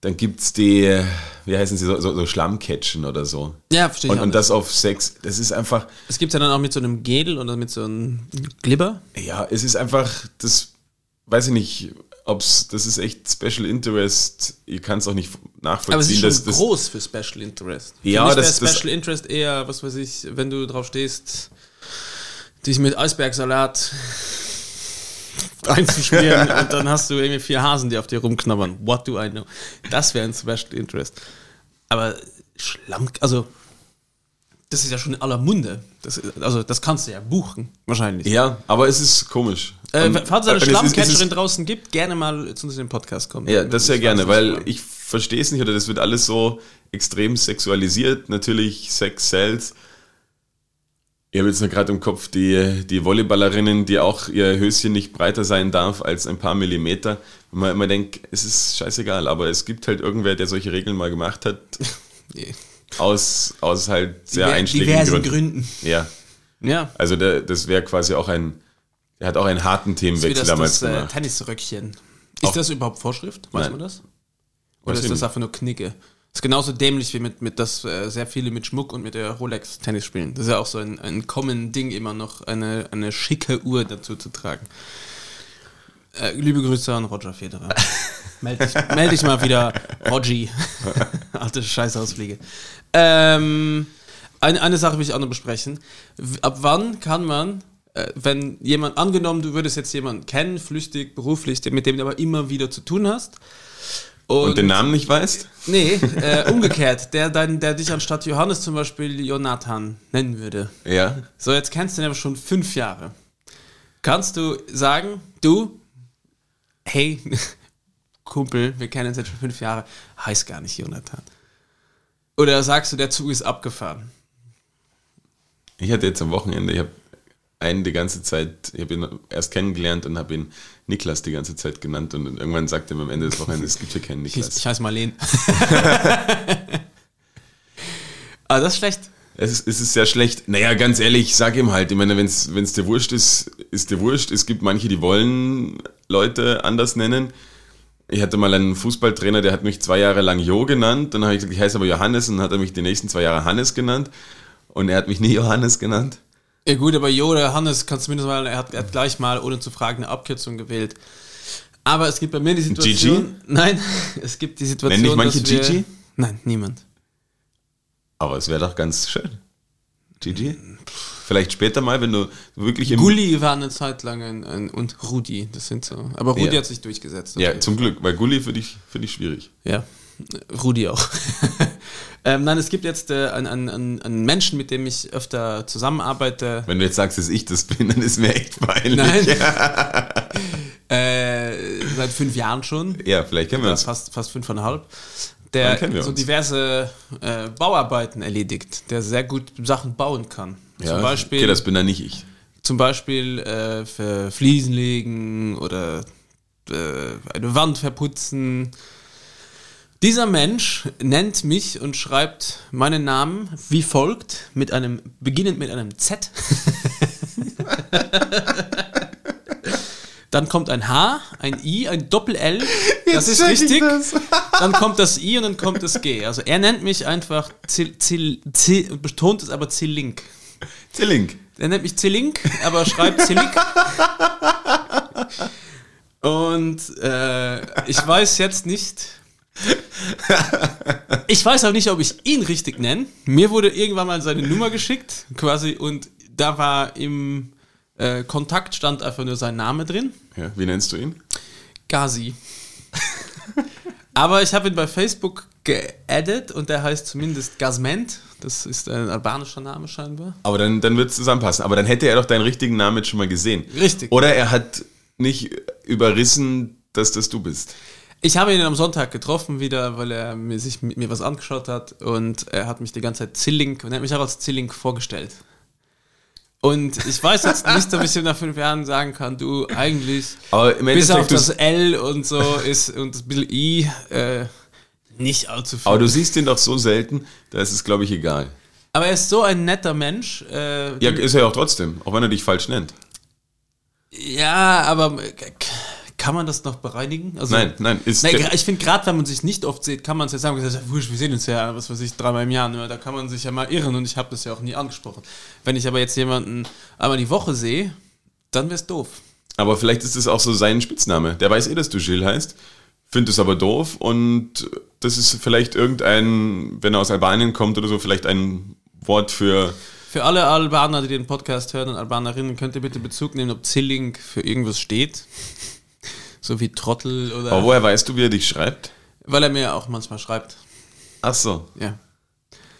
[SPEAKER 2] Dann gibt's die, wie heißen sie, so, so, so Schlammcatchen oder so.
[SPEAKER 1] Ja, verstehe ich.
[SPEAKER 2] Und,
[SPEAKER 1] auch
[SPEAKER 2] und das auf Sex, das ist einfach,
[SPEAKER 1] es gibt ja dann auch mit so einem Gel oder mit so einem Glibber.
[SPEAKER 2] ja, es ist einfach, das, weiß ich nicht, ob's, das ist echt Special Interest, ihr kann es auch nicht nachvollziehen.
[SPEAKER 1] Aber es ist schon
[SPEAKER 2] dass, das,
[SPEAKER 1] groß für Special Interest.
[SPEAKER 2] Ja,
[SPEAKER 1] für mich
[SPEAKER 2] das-
[SPEAKER 1] wäre
[SPEAKER 2] das-
[SPEAKER 1] Special Interest eher, was weiß ich, wenn du drauf stehst, dich mit Eisbergsalat einzuschmieren und dann hast du irgendwie vier Hasen, die auf dir rumknabbern. What do I know? Das wäre ein Special Interest. Aber Schlamm, also das ist ja schon in aller Munde. Das, also das kannst du ja buchen, wahrscheinlich.
[SPEAKER 2] ja, aber es ist komisch.
[SPEAKER 1] Äh, falls es eine
[SPEAKER 2] und es ist-
[SPEAKER 1] Schlammcatcherin draußen gibt, gerne mal zu uns in den Podcast kommen.
[SPEAKER 2] Ja, das sehr gerne, weil ich verstehe es nicht oder das wird alles so extrem sexualisiert. Natürlich Sex sells. Ich habe jetzt noch gerade im Kopf die, die Volleyballerinnen, die auch ihr Höschen nicht breiter sein darf als ein paar Millimeter. Und man immer denkt, es ist scheißegal, aber es gibt halt irgendwer, der solche Regeln mal gemacht hat,
[SPEAKER 1] Nee.
[SPEAKER 2] Aus, aus halt sehr
[SPEAKER 1] Diver-
[SPEAKER 2] einschlägigen
[SPEAKER 1] diversen
[SPEAKER 2] Gründen.
[SPEAKER 1] Gründen.
[SPEAKER 2] Ja,
[SPEAKER 1] Ja.
[SPEAKER 2] also der, das wäre quasi auch ein, er hat auch einen harten Themenwechsel
[SPEAKER 1] das,
[SPEAKER 2] damals
[SPEAKER 1] das äh,
[SPEAKER 2] gemacht.
[SPEAKER 1] Tennisröckchen. Ist
[SPEAKER 2] Auch-
[SPEAKER 1] das überhaupt Vorschrift? Weiß
[SPEAKER 2] Nein.
[SPEAKER 1] man das?
[SPEAKER 2] Weiß
[SPEAKER 1] Oder
[SPEAKER 2] ich
[SPEAKER 1] ist das einfach nur Knicke? ist genauso dämlich wie mit, mit das äh, sehr viele mit Schmuck und mit der Rolex Tennis spielen. Das ist ja auch so ein, ein common Ding immer noch, eine, eine schicke Uhr dazu zu tragen. Äh, liebe Grüße an Roger Federer. meld, dich, meld dich mal wieder, Rogi. Alte Scheißausfliege. Ähm, eine, eine Sache will ich auch noch besprechen. Ab wann kann man, äh, wenn jemand, angenommen, du würdest jetzt jemanden kennen, flüchtig, beruflich, mit dem du aber immer wieder zu tun hast.
[SPEAKER 2] Und den Namen nicht weißt?
[SPEAKER 1] Nee, äh, umgekehrt, der, dein, der dich anstatt Johannes zum Beispiel Jonathan nennen würde.
[SPEAKER 2] Ja.
[SPEAKER 1] So, jetzt kennst du ihn aber schon fünf Jahre. Kannst du sagen, du, hey, Kumpel, wir kennen uns jetzt schon fünf Jahre, heißt gar nicht Jonathan. Oder sagst du, der Zug ist abgefahren?
[SPEAKER 2] Ich hatte jetzt am Wochenende, ich habe einen die ganze Zeit, ich habe ihn erst kennengelernt und habe ihn Niklas die ganze Zeit genannt und irgendwann sagte er mir am Ende des Wochenendes, es gibt hier keinen Niklas.
[SPEAKER 1] ich heiße Marleen. Aber das ist schlecht.
[SPEAKER 2] Es ist, es ist sehr schlecht. Naja, ganz ehrlich, sag ihm halt, ich meine, wenn es dir wurscht ist, ist dir wurscht. Es gibt manche, die wollen Leute anders nennen. Ich hatte mal einen Fußballtrainer, der hat mich zwei Jahre lang Jo genannt. Dann habe ich gesagt, ich heiße aber Johannes und dann hat er mich die nächsten zwei Jahre Hannes genannt. Und er hat mich nie Johannes genannt.
[SPEAKER 1] Ja gut, aber Jo oder Hannes kann zumindest mal, er hat, er hat gleich mal ohne zu fragen eine Abkürzung gewählt. Aber es gibt bei mir die Situation.
[SPEAKER 2] Gigi?
[SPEAKER 1] Nein, es gibt die Situation.
[SPEAKER 2] Nennen dich manche
[SPEAKER 1] wir,
[SPEAKER 2] Gigi?
[SPEAKER 1] Nein, niemand.
[SPEAKER 2] Aber es wäre doch ganz schön. Gigi? Vielleicht später mal, wenn du wirklich im...
[SPEAKER 1] Gulli war eine Zeit lang ein, ein, und Rudi, das sind so. Aber Rudi
[SPEAKER 2] Ja.
[SPEAKER 1] hat sich durchgesetzt.
[SPEAKER 2] Ja, zum Glück, weil Gulli für dich, für dich schwierig.
[SPEAKER 1] Ja, Rudi auch. ähm, nein, es gibt jetzt äh, einen, einen, einen- Menschen, mit dem ich öfter zusammenarbeite.
[SPEAKER 2] Wenn du jetzt sagst, dass ich das bin, dann ist mir echt peinlich.
[SPEAKER 1] Nein. äh, seit fünf Jahren schon.
[SPEAKER 2] Ja, vielleicht kennen wir uns.
[SPEAKER 1] fast, fast fünfeinhalb. Der so diverse äh, Bauarbeiten erledigt, der sehr gut Sachen bauen kann.
[SPEAKER 2] Ja,
[SPEAKER 1] zum Beispiel,
[SPEAKER 2] Okay, das bin dann nicht ich.
[SPEAKER 1] zum Beispiel äh, für Fliesen legen oder äh, eine Wand verputzen. Dieser Mensch nennt mich und schreibt meinen Namen wie folgt, mit einem, beginnend mit einem Z. Dann kommt ein H, ein I, ein Doppel-L. Das ist richtig.
[SPEAKER 2] das.
[SPEAKER 1] Dann kommt das I und dann kommt das G. Also er nennt mich einfach Zil, Zil, Zil, betont es aber Zillink.
[SPEAKER 2] Zillink.
[SPEAKER 1] Er nennt mich Zillink, aber schreibt Zillink. Und äh, ich weiß jetzt nicht. Ich weiß auch nicht, ob ich ihn richtig nenne. Mir wurde irgendwann mal seine Nummer geschickt, quasi, und da war im äh, Kontakt stand einfach nur sein Name drin.
[SPEAKER 2] Ja, wie nennst du ihn?
[SPEAKER 1] Gazi. Aber ich habe ihn bei Facebook geaddet und der heißt zumindest Gazment. Das ist ein albanischer Name scheinbar.
[SPEAKER 2] Aber dann, dann wird es zusammenpassen. Aber dann hätte er doch deinen richtigen Namen jetzt schon mal gesehen.
[SPEAKER 1] Richtig.
[SPEAKER 2] Oder er hat nicht überrissen, dass das du bist.
[SPEAKER 1] Ich habe ihn am Sonntag getroffen wieder, weil er mir, sich mit mir was angeschaut hat und er hat mich die ganze Zeit Zillink und er hat mich auch als Zillink vorgestellt. Und ich weiß jetzt nicht, ob ich ihm nach fünf Jahren sagen kann, du eigentlich
[SPEAKER 2] Aber im
[SPEAKER 1] bis auf das L und so ist und das bisschen I äh, nicht allzu viel.
[SPEAKER 2] aber du siehst ihn doch so selten, da ist es, glaube ich, egal.
[SPEAKER 1] Aber er ist so ein netter Mensch. Äh,
[SPEAKER 2] Ja, ist er ja auch trotzdem, auch wenn er dich falsch nennt.
[SPEAKER 1] ja, aber äh, kann man das noch bereinigen? Also,
[SPEAKER 2] Nein, nein, ist
[SPEAKER 1] Nein, ich finde, gerade wenn man sich nicht oft sieht, kann man es ja sagen, wurscht, wir sehen uns ja, was weiß ich, dreimal im Jahr, nur da kann man sich ja mal irren und ich habe das ja auch nie angesprochen. Wenn ich aber jetzt jemanden einmal die Woche sehe, dann wär's doof.
[SPEAKER 2] Aber vielleicht ist es auch so sein Spitzname. Der weiß eh, dass du Gilles heißt, findet es aber doof und das ist vielleicht irgendein, wenn er aus Albanien kommt oder so, vielleicht ein Wort für.
[SPEAKER 1] Für alle Albaner, die den Podcast hören und Albanerinnen, könnt ihr bitte Bezug nehmen, ob Zilling für irgendwas steht. So wie Trottel oder.
[SPEAKER 2] Aber woher weißt du, wie er dich schreibt?
[SPEAKER 1] Weil er mir auch manchmal schreibt.
[SPEAKER 2] Ach so.
[SPEAKER 1] Ja.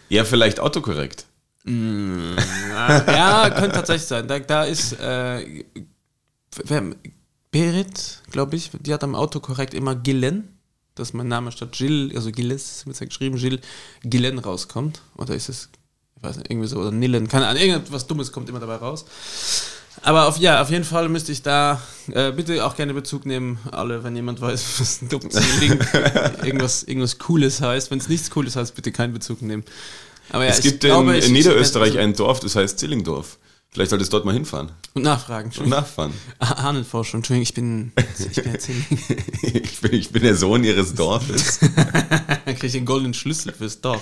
[SPEAKER 2] Ja, vielleicht autokorrekt.
[SPEAKER 1] Ja, könnte tatsächlich sein. Da, da ist äh, Berit, glaube ich, die hat am Auto korrekt immer Gillen, dass mein Name statt Gilles, also Gilles, wird ja geschrieben, Gilles, Gillen rauskommt. Oder ist es, ich weiß nicht, irgendwie so, oder Nillen, keine Ahnung, irgendwas Dummes kommt immer dabei raus. Aber auf, ja, auf jeden Fall müsste ich da äh, bitte auch gerne Bezug nehmen, alle, wenn jemand weiß, was ein dummes irgendwas, irgendwas Cooles heißt. Wenn es nichts Cooles heißt, bitte keinen Bezug nehmen. Aber ja,
[SPEAKER 2] es gibt
[SPEAKER 1] glaube,
[SPEAKER 2] in, in
[SPEAKER 1] ich-
[SPEAKER 2] Niederösterreich ein Dorf, das heißt Zillingdorf. Vielleicht solltest du dort mal hinfahren
[SPEAKER 1] Und nachfragen.
[SPEAKER 2] und nachfahren.
[SPEAKER 1] Ah, Ahnenforschung, Entschuldigung, ich bin, ich bin
[SPEAKER 2] ich, bin, ich bin der Sohn ihres Dorfes.
[SPEAKER 1] Dann kriege ich den goldenen Schlüssel fürs Dorf.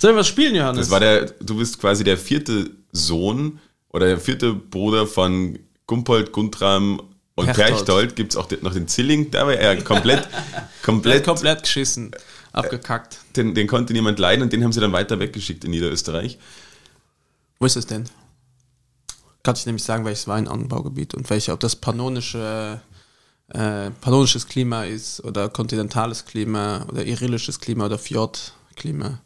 [SPEAKER 1] Sollen wir was spielen, Johannes?
[SPEAKER 2] Das war der, du bist quasi der vierte Sohn oder der vierte Bruder von Gumpold, Guntram und
[SPEAKER 1] Perchtold.
[SPEAKER 2] Gibt es auch noch den Zilling, da war er komplett,
[SPEAKER 1] komplett,
[SPEAKER 2] komplett,
[SPEAKER 1] geschissen, abgekackt.
[SPEAKER 2] den, den konnte niemand leiden und den haben sie dann weiter weggeschickt in Niederösterreich.
[SPEAKER 1] Wo ist es denn? Kann ich nämlich sagen, welches Weinanbaugebiet und welche, ob das pannonische, äh, pannonisches Klima ist oder kontinentales Klima oder irillisches Klima oder Fjordklima.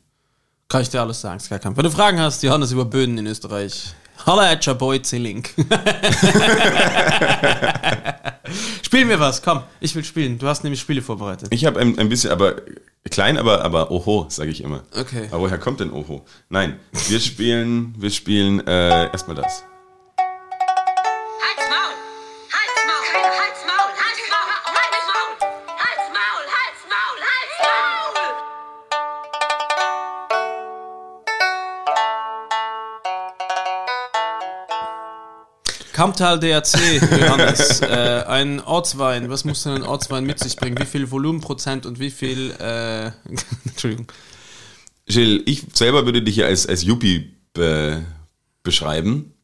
[SPEAKER 1] Kann ich dir alles sagen, kein Wenn du Fragen hast, Johannes über Böden in Österreich. Holla at your boy Zilling. Spielen wir was, komm, ich will spielen. Du hast nämlich Spiele vorbereitet.
[SPEAKER 2] Ich habe ein, ein bisschen, aber klein, aber, aber oho, sage ich immer.
[SPEAKER 1] Okay.
[SPEAKER 2] Aber woher kommt denn oho? Nein, wir spielen, wir spielen äh, erstmal das.
[SPEAKER 1] Kamptal DRC, Johannes. äh, ein Ortswein. Was muss denn ein Ortswein mit sich bringen? Wie viel Volumenprozent und wie viel. Äh, Entschuldigung.
[SPEAKER 2] Gilles, ich selber würde dich ja als, als Yuppie be beschreiben.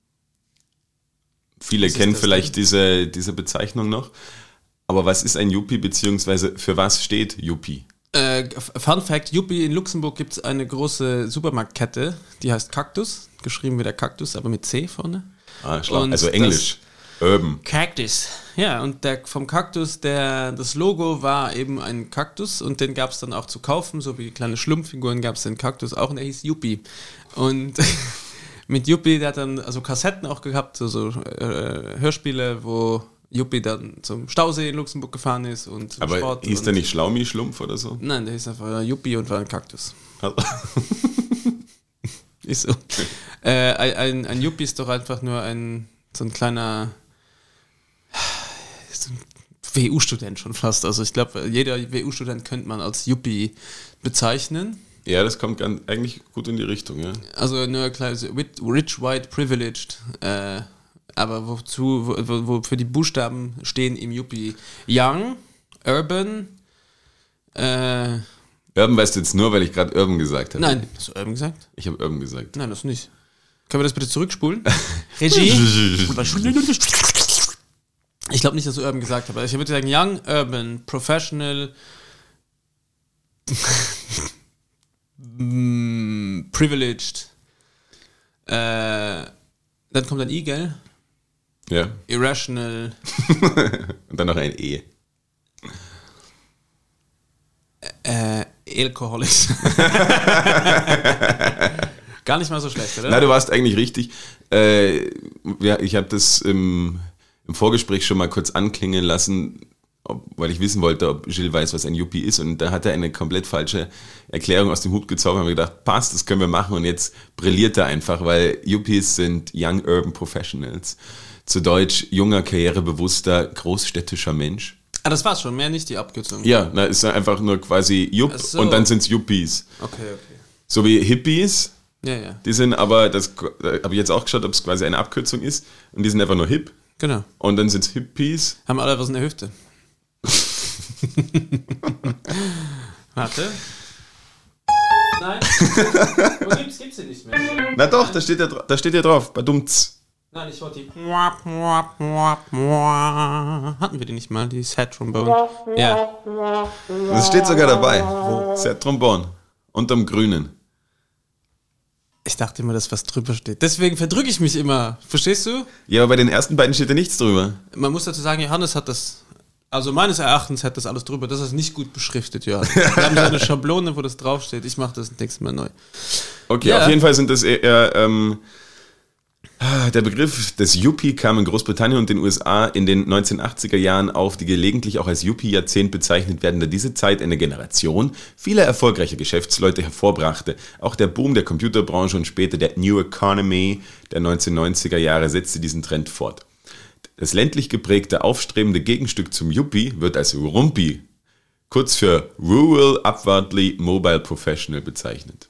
[SPEAKER 2] Viele
[SPEAKER 1] ist
[SPEAKER 2] kennen vielleicht diese, diese Bezeichnung noch. Aber was ist ein Yuppie, beziehungsweise für was steht Yuppie?
[SPEAKER 1] Äh, Fun Fact: Yuppie in Luxemburg gibt es eine große Supermarktkette, die heißt Cactus. Geschrieben wie der Kaktus, aber mit C vorne.
[SPEAKER 2] Ah, schlau. Also Englisch. Urban.
[SPEAKER 1] Cactus. Ja, und der, vom Kaktus, der, das Logo war eben ein Kaktus und den gab es dann auch zu kaufen, so wie kleine Schlumpfiguren gab es den Kaktus auch und der hieß Yuppie. Und mit Yuppie, der hat dann also Kassetten auch gehabt, so, so äh, Hörspiele, wo Yuppie dann zum Stausee in Luxemburg gefahren ist und zum
[SPEAKER 2] Aber
[SPEAKER 1] Sport.
[SPEAKER 2] hieß der nicht Schlaumi Schlumpf oder so?
[SPEAKER 1] Nein, der hieß einfach Yuppie und war ein Kaktus.
[SPEAKER 2] Also-
[SPEAKER 1] Ist so. äh, ein, ein, Yuppie ist doch einfach nur ein so ein kleiner so ein WU-Student schon fast. Also ich glaube, jeder WU-Student könnte man als Yuppie bezeichnen.
[SPEAKER 2] Ja, das kommt ganz, eigentlich gut in die Richtung, ja.
[SPEAKER 1] Also nur ein kleines Rich, White, Privileged. Äh, aber wozu, wo, wo, wo für die Buchstaben stehen im Yuppie Young, Urban, äh,
[SPEAKER 2] Urban weißt du jetzt nur, weil ich gerade Urban gesagt habe.
[SPEAKER 1] nein, hast du Urban gesagt?
[SPEAKER 2] Ich habe Urban gesagt.
[SPEAKER 1] Nein, das nicht. Können wir das bitte zurückspulen? Regie? Ich glaube nicht, dass du Urban gesagt hast. aber Ich würde sagen Young, Urban, Professional, mm, Privileged. Äh, dann kommt ein I, gell?
[SPEAKER 2] Ja.
[SPEAKER 1] Irrational.
[SPEAKER 2] Und dann noch ein E.
[SPEAKER 1] Äh, Alcoholics. Gar nicht mal so schlecht, oder?
[SPEAKER 2] Na, du warst eigentlich richtig. Äh, ja, ich habe das im, im Vorgespräch schon mal kurz anklingen lassen, ob, weil ich wissen wollte, ob Gilles weiß, was ein Yuppie ist. Und da hat er eine komplett falsche Erklärung aus dem Hut gezaubert. Haben wir gedacht, passt, das können wir machen. Und jetzt brilliert er einfach, weil Yuppies sind Young Urban Professionals. Zu Deutsch junger, karrierebewusster, großstädtischer Mensch.
[SPEAKER 1] Ah, das war's schon, mehr nicht die Abkürzung.
[SPEAKER 2] Ja, na, ist einfach nur quasi Jupp
[SPEAKER 1] so.
[SPEAKER 2] und dann sind's Yuppies.
[SPEAKER 1] Okay, okay.
[SPEAKER 2] So wie Hippies,
[SPEAKER 1] Ja, ja.
[SPEAKER 2] die sind aber, das habe ich jetzt auch geschaut, ob es quasi eine Abkürzung ist. Und die sind einfach nur hip.
[SPEAKER 1] Genau.
[SPEAKER 2] Und dann sind's Hippies.
[SPEAKER 1] Haben alle was in der Hüfte. Warte. Nein. Wo gibt's, gibt's die nicht mehr?
[SPEAKER 2] Na doch, da steht ja, da steht ja drauf, badumts.
[SPEAKER 1] Nein, ich wollte die. Hatten wir die nicht mal, die Sad Trombone? Ja.
[SPEAKER 2] Das steht sogar dabei. Wo? Set Trombon. Unterm Grünen.
[SPEAKER 1] Ich dachte immer, dass was drüber steht. Deswegen verdrücke ich mich immer. Verstehst du?
[SPEAKER 2] Ja, aber bei den ersten beiden steht ja nichts drüber.
[SPEAKER 1] Man muss dazu sagen, Johannes hat das. Also meines Erachtens hat das alles drüber. Das ist nicht gut beschriftet, Johannes. Wir haben so eine Schablone, wo das draufsteht. Ich mache das nächstes Mal neu.
[SPEAKER 2] Okay,
[SPEAKER 1] Ja.
[SPEAKER 2] auf jeden Fall sind das eher, ähm, der Begriff des Yuppie kam in Großbritannien und den USA in den 1980er Jahren auf, die gelegentlich auch als Yuppie-Jahrzehnt bezeichnet werden, da diese Zeit eine Generation vieler erfolgreicher Geschäftsleute hervorbrachte. Auch der Boom der Computerbranche und später der New Economy der 1990er Jahre setzte diesen Trend fort. Das ländlich geprägte, aufstrebende Gegenstück zum Yuppie wird als Rumpi, kurz für Rural Upwardly Mobile Professional bezeichnet.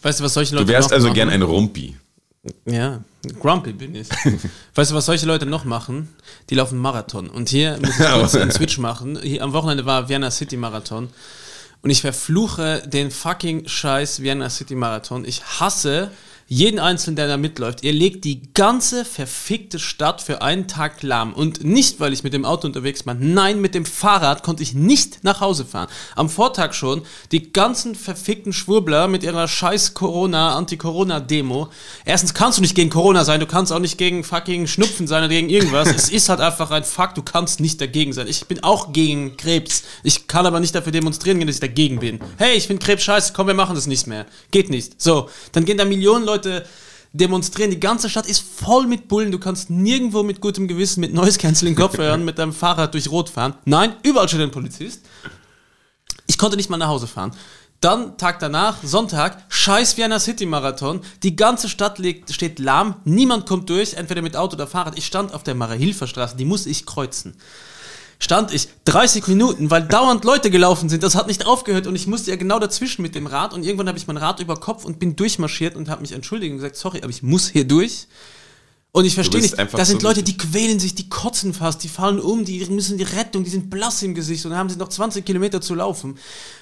[SPEAKER 1] Weißt du, was solche Leute
[SPEAKER 2] Du wärst also
[SPEAKER 1] machen?
[SPEAKER 2] gern ein Rumpi.
[SPEAKER 1] Ja, grumpy bin ich. weißt du, was solche Leute noch machen? Die laufen Marathon. Und hier muss ich kurz einen Switch machen. Hier am Wochenende war Vienna City Marathon. Und ich verfluche den fucking scheiß Vienna City Marathon. Ich hasse jeden Einzelnen, der da mitläuft. Ihr legt die ganze verfickte Stadt für einen Tag lahm. Und nicht, weil ich mit dem Auto unterwegs war. Nein, mit dem Fahrrad konnte ich nicht nach Hause fahren. Am Vortag schon die ganzen verfickten Schwurbler mit ihrer scheiß Corona, Anti-Corona-Demo. Erstens kannst du nicht gegen Corona sein, du kannst auch nicht gegen fucking Schnupfen sein oder gegen irgendwas. es ist halt einfach ein Fakt, du kannst nicht dagegen sein. Ich bin auch gegen Krebs. Ich kann aber nicht dafür demonstrieren dass ich dagegen bin. Hey, ich finde Krebs scheiße, komm, wir machen das nicht mehr. Geht nicht. So, dann gehen da Millionen Leute demonstrieren. Die ganze Stadt ist voll mit Bullen. Du kannst nirgendwo mit gutem Gewissen mit Noise Cancelling Kopfhörern mit deinem Fahrrad durch Rot fahren. Nein, überall steht ein Polizist. Ich konnte nicht mal nach Hause fahren. Dann, Tag danach, Sonntag, scheiß Vienna City Marathon. Die ganze Stadt liegt, steht lahm. Niemand kommt durch, entweder mit Auto oder Fahrrad. Ich stand auf der Marahilfer Straße, die muss ich kreuzen. Stand ich 30 Minuten, weil dauernd Leute gelaufen sind. Das hat nicht aufgehört und ich musste ja genau dazwischen mit dem Rad. Und irgendwann habe ich mein Rad über Kopf und bin durchmarschiert und habe mich entschuldigt und gesagt, sorry, aber ich muss hier durch. Und ich verstehe nicht,
[SPEAKER 2] einfach
[SPEAKER 1] da sind
[SPEAKER 2] so
[SPEAKER 1] Leute, die quälen sich, die kotzen fast, die fallen um, die müssen die Rettung, die sind blass im Gesicht und dann haben sie noch 20 Kilometer zu laufen.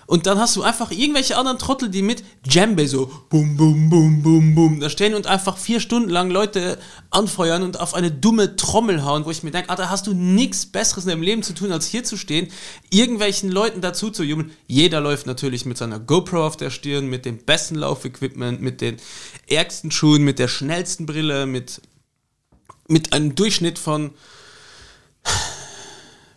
[SPEAKER 1] Und dann hast du einfach irgendwelche anderen Trottel, die mit Djembe so bum, bum, bum, bum, bum da stehen und einfach vier Stunden lang Leute anfeuern und auf eine dumme Trommel hauen, wo ich mir denke, Alter, hast du nichts Besseres in deinem Leben zu tun, als hier zu stehen, irgendwelchen Leuten dazu zu jubeln. Jeder läuft natürlich mit seiner GoPro auf der Stirn, mit dem besten Laufequipment, mit den ärgsten Schuhen, mit der schnellsten Brille, mit mit einem Durchschnitt von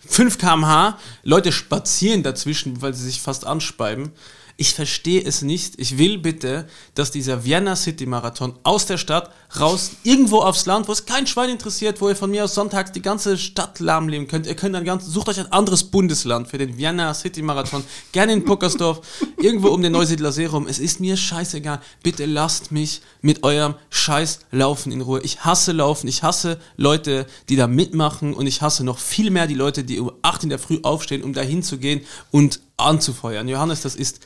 [SPEAKER 1] 5 km/h. Leute spazieren dazwischen, weil sie sich fast anspeiben. Ich verstehe es nicht. Ich will bitte, dass dieser Vienna City Marathon aus der Stadt raus, irgendwo aufs Land, wo es kein Schwein interessiert, wo ihr von mir aus sonntags die ganze Stadt lahmleben könnt. Ihr könnt dann ganz, sucht euch ein anderes Bundesland für den Vienna City Marathon. Gerne in Puckersdorf, irgendwo um den Neusiedler See rum. Es ist mir scheißegal. Bitte lasst mich mit eurem Scheiß Laufen in Ruhe. Ich hasse Laufen. Ich hasse Leute, die da mitmachen und ich hasse noch viel mehr die Leute, die um 8 in der Früh aufstehen, um da hinzugehen und anzufeuern. Johannes, das ist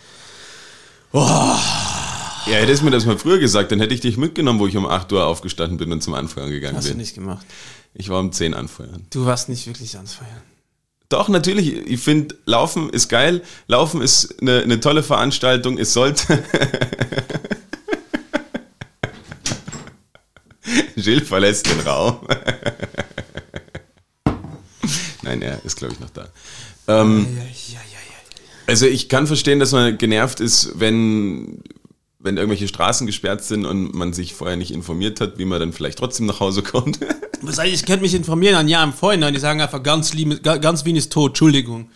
[SPEAKER 2] Ja, hättest du mir das mal früher gesagt, dann hätte ich dich mitgenommen, wo ich um 8 Uhr aufgestanden bin und zum Anfeuern gegangen
[SPEAKER 1] Hast du
[SPEAKER 2] bin.
[SPEAKER 1] nicht gemacht.
[SPEAKER 2] Ich war um 10 anfeuern.
[SPEAKER 1] Du warst nicht wirklich ans Feiern.
[SPEAKER 2] Doch, natürlich. Ich finde, Laufen ist geil. Laufen ist eine, eine tolle Veranstaltung. Es sollte. Gilles verlässt den Raum. Nein, er ist, glaube ich, noch da. Ähm,
[SPEAKER 1] ja, ja, ja.
[SPEAKER 2] Also ich kann verstehen, dass man genervt ist, wenn, wenn irgendwelche Straßen gesperrt sind und man sich vorher nicht informiert hat, wie man dann vielleicht trotzdem nach Hause kommt.
[SPEAKER 1] Was heißt, ich könnte mich informieren ein Jahr im Vorhinein. Die sagen einfach, ganz, lieb, ga- ganz Wien ist tot, Entschuldigung.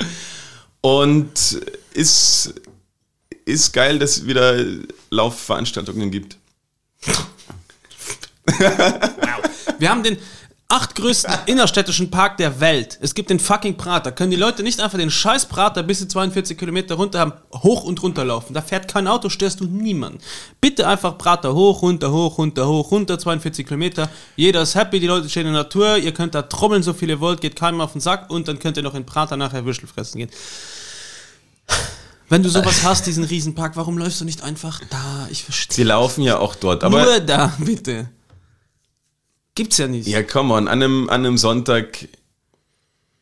[SPEAKER 2] Und ist, ist geil, dass es wieder Laufveranstaltungen gibt.
[SPEAKER 1] Wir haben den achtgrößten innerstädtischen Park der Welt. Es gibt den fucking Prater. Können die Leute nicht einfach den scheiß Prater bis sie 42 Kilometer runter haben, hoch und runter laufen? Da fährt kein Auto, störst du niemanden. Bitte einfach Prater hoch, runter, hoch, runter, hoch, runter, 42 Kilometer. Jeder ist happy, die Leute stehen in der Natur, ihr könnt da trommeln, so viel ihr wollt, geht keinem auf den Sack und dann könnt ihr noch in Prater nachher Würstel fressen gehen. Wenn du sowas hast, diesen Riesenpark, warum läufst du nicht einfach da? Ich verstehe.
[SPEAKER 2] Sie laufen ja auch dort, aber
[SPEAKER 1] Nur da, bitte. Gibt's ja nicht.
[SPEAKER 2] ja, come on, an einem, an einem Sonntag,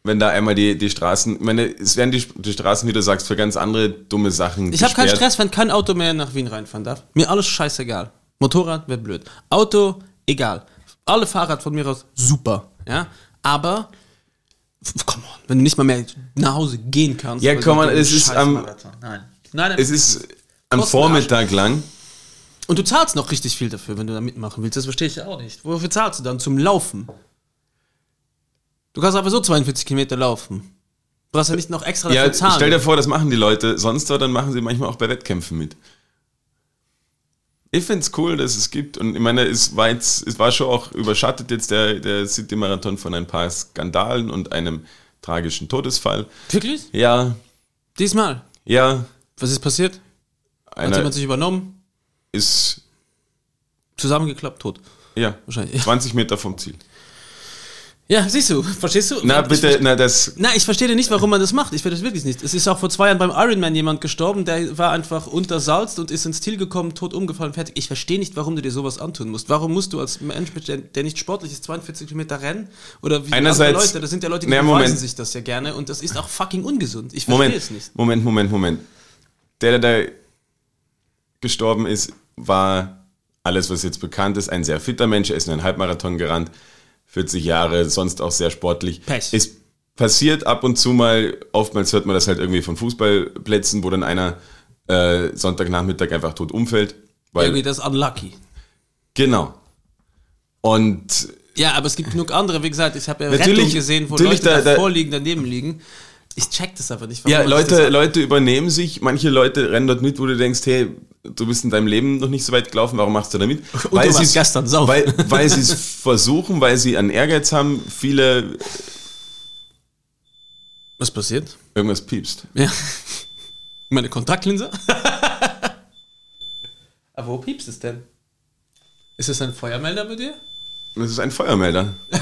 [SPEAKER 2] wenn da einmal die, die Straßen, ich meine, es werden die, die Straßen, wie du sagst, für ganz andere dumme Sachen
[SPEAKER 1] Ich habe keinen. Stress, wenn kein Auto mehr nach Wien reinfahren darf. Mir alles scheißegal. Motorrad wird blöd. Auto, egal. Alle Fahrrad von mir aus, super. Ja, aber, come on, wenn du nicht mal mehr nach Hause gehen kannst.
[SPEAKER 2] Ja, come on, es ist am-
[SPEAKER 1] Nein. Nein.
[SPEAKER 2] Es ist am Vormittag lang.
[SPEAKER 1] Und du zahlst noch richtig viel dafür, wenn du da mitmachen willst. Das verstehe ich auch nicht. Wofür zahlst du dann? Zum Laufen. Du kannst aber so 42 Kilometer laufen. Du brauchst ja nicht noch extra
[SPEAKER 2] Ja,
[SPEAKER 1] dafür zahlen.
[SPEAKER 2] stell dir vor, das machen die Leute sonst, aber dann machen sie manchmal auch bei Wettkämpfen mit. Ich finde es cool, dass es gibt. Und ich meine, es war, jetzt, es war schon auch überschattet jetzt der, der City-Marathon von ein paar Skandalen und einem tragischen Todesfall.
[SPEAKER 1] Wirklich?
[SPEAKER 2] Ja,
[SPEAKER 1] Diesmal?
[SPEAKER 2] ja,
[SPEAKER 1] Was ist passiert? Hat
[SPEAKER 2] einer
[SPEAKER 1] jemand sich übernommen?
[SPEAKER 2] Ist,
[SPEAKER 1] Zusammengeklappt, tot.
[SPEAKER 2] ja,
[SPEAKER 1] Wahrscheinlich.
[SPEAKER 2] 20 Meter vom Ziel.
[SPEAKER 1] Ja, siehst du, verstehst du?
[SPEAKER 2] Na,
[SPEAKER 1] Ich
[SPEAKER 2] bitte,
[SPEAKER 1] verste-
[SPEAKER 2] na, das,
[SPEAKER 1] Na, ich verstehe nicht, warum man das macht. Ich verstehe das wirklich nicht. Es ist auch vor zwei Jahren beim Ironman jemand gestorben, der war einfach untersalzt und ist ins Ziel gekommen, tot umgefallen, fertig. Ich verstehe nicht, warum du dir sowas antun musst. Warum musst du als Mensch, der, der nicht sportlich ist, 42 Kilometer rennen? Oder wie
[SPEAKER 2] Einerseits-
[SPEAKER 1] Leute? Das sind ja Leute, die
[SPEAKER 2] Na,
[SPEAKER 1] sich das ja gerne und das ist auch fucking ungesund. Ich verstehe
[SPEAKER 2] Moment,
[SPEAKER 1] es nicht.
[SPEAKER 2] Moment, Moment, Moment. Der, der da gestorben ist, war alles, was jetzt bekannt ist, ein sehr fitter Mensch. Er ist in einen Halbmarathon gerannt, 40 Jahre, sonst auch sehr sportlich.
[SPEAKER 1] Pech.
[SPEAKER 2] Es passiert ab und zu mal, oftmals hört man das halt irgendwie von Fußballplätzen, wo dann einer äh, Sonntagnachmittag einfach tot umfällt. Weil,
[SPEAKER 1] Irgendwie das unlucky.
[SPEAKER 2] genau. Und
[SPEAKER 1] Ja, aber es gibt genug andere. Wie gesagt, ich habe ja
[SPEAKER 2] Natürlich-
[SPEAKER 1] Rettung gesehen, wo Leute
[SPEAKER 2] da- da-
[SPEAKER 1] davor liegen, daneben liegen. Ich check das aber nicht.
[SPEAKER 2] Ja, Leute, Leute übernehmen sich, manche Leute rennen dort mit, wo du denkst, hey, du bist in deinem Leben noch nicht so weit gelaufen, warum machst du da mit?
[SPEAKER 1] Und du warst
[SPEAKER 2] sie's-
[SPEAKER 1] gestern saufen.
[SPEAKER 2] Weil, weil sie es versuchen, weil sie einen Ehrgeiz haben, viele
[SPEAKER 1] Was passiert?
[SPEAKER 2] irgendwas piepst.
[SPEAKER 1] Ja. Meine Kontaktlinse? Aber wo piepst es denn? Ist es ein Feuermelder bei dir?
[SPEAKER 2] Das ist ein Feuermelder.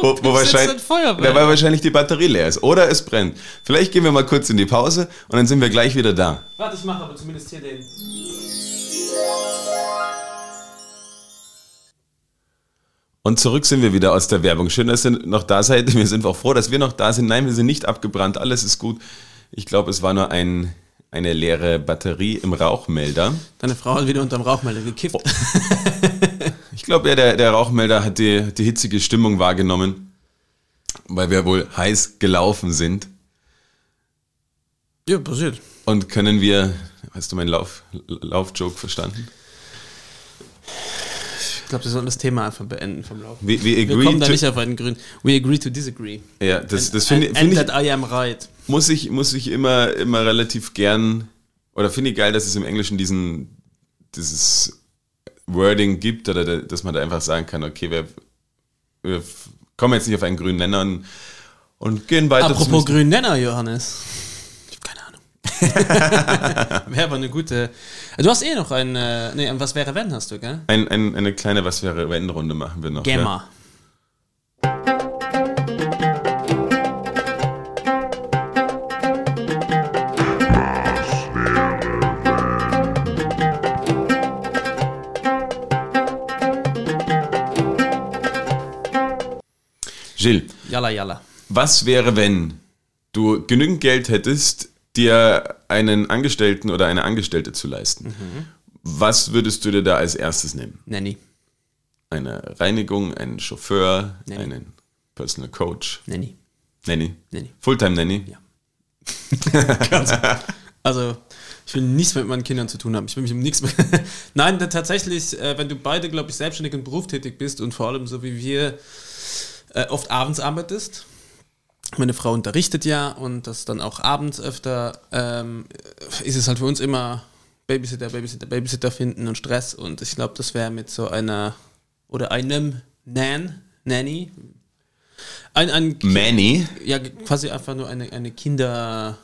[SPEAKER 2] wo, wo wahrscheinlich,
[SPEAKER 1] ein Feuermelder?
[SPEAKER 2] Ja, weil wahrscheinlich die Batterie leer ist. Oder es brennt. Vielleicht gehen wir mal kurz in die Pause und dann sind wir gleich wieder da.
[SPEAKER 1] Warte, ich mache aber zumindest hier den.
[SPEAKER 2] Und zurück sind wir wieder aus der Werbung. Schön, dass ihr noch da seid. Wir sind auch froh, dass wir noch da sind. Nein, wir sind nicht abgebrannt. Alles ist gut. Ich glaube, es war nur ein, eine leere Batterie im Rauchmelder.
[SPEAKER 1] Deine Frau hat wieder unterm Rauchmelder gekifft.
[SPEAKER 2] Ich glaube, ja, der, der Rauchmelder hat die, die hitzige Stimmung wahrgenommen, weil wir wohl heiß gelaufen sind.
[SPEAKER 1] ja, passiert.
[SPEAKER 2] Und können wir, hast du meinen Lauf, Laufjoke verstanden?
[SPEAKER 1] Ich glaube, wir sollen das Thema einfach beenden vom Lauf.
[SPEAKER 2] We, we
[SPEAKER 1] Wir kommen da nicht auf einen grünen. We agree to disagree.
[SPEAKER 2] ja, das, das finde find ich,
[SPEAKER 1] I am right.
[SPEAKER 2] muss ich, muss ich immer, immer relativ gern, oder finde ich geil, dass es im Englischen diesen, dieses Wording gibt, oder da- dass man da einfach sagen kann, okay, wir, wir kommen jetzt nicht auf einen grünen Nenner und, und gehen weiter
[SPEAKER 1] Apropos grünen Nenner, Johannes. Ich habe keine Ahnung. Wäre aber eine gute. Du hast eh noch ein. äh, Nee, ein was wäre wenn hast du, gell?
[SPEAKER 2] ein, ein, eine kleine Was wäre wenn Runde machen wir noch. Ja? Gilles,
[SPEAKER 1] Jalla, jalla.
[SPEAKER 2] was wäre, wenn du genügend Geld hättest, dir einen Angestellten oder eine Angestellte zu leisten?
[SPEAKER 1] Mhm.
[SPEAKER 2] Was würdest du dir da als erstes nehmen?
[SPEAKER 1] Nanny.
[SPEAKER 2] Eine Reinigung, einen Chauffeur,
[SPEAKER 1] Nanny.
[SPEAKER 2] einen Personal Coach,
[SPEAKER 1] Nanny.
[SPEAKER 2] Nanny,
[SPEAKER 1] Nanny.
[SPEAKER 2] Fulltime Nanny.
[SPEAKER 1] Ja. Also, ich will nichts mit meinen Kindern zu tun haben. Ich will mich um nichts mehr. Nein, tatsächlich, äh, wenn du beide, glaube ich, selbstständig und berufstätig bist und vor allem so wie wir äh, oft abends arbeitest. Meine Frau unterrichtet ja und das dann auch abends öfter, ähm, ist es halt für uns immer Babysitter, Babysitter, Babysitter finden und Stress. Und ich glaube, das wäre mit so einer oder einem Nan, Nanny, ein, ein
[SPEAKER 2] Manny,
[SPEAKER 1] ja, quasi einfach nur eine, eine Kinder.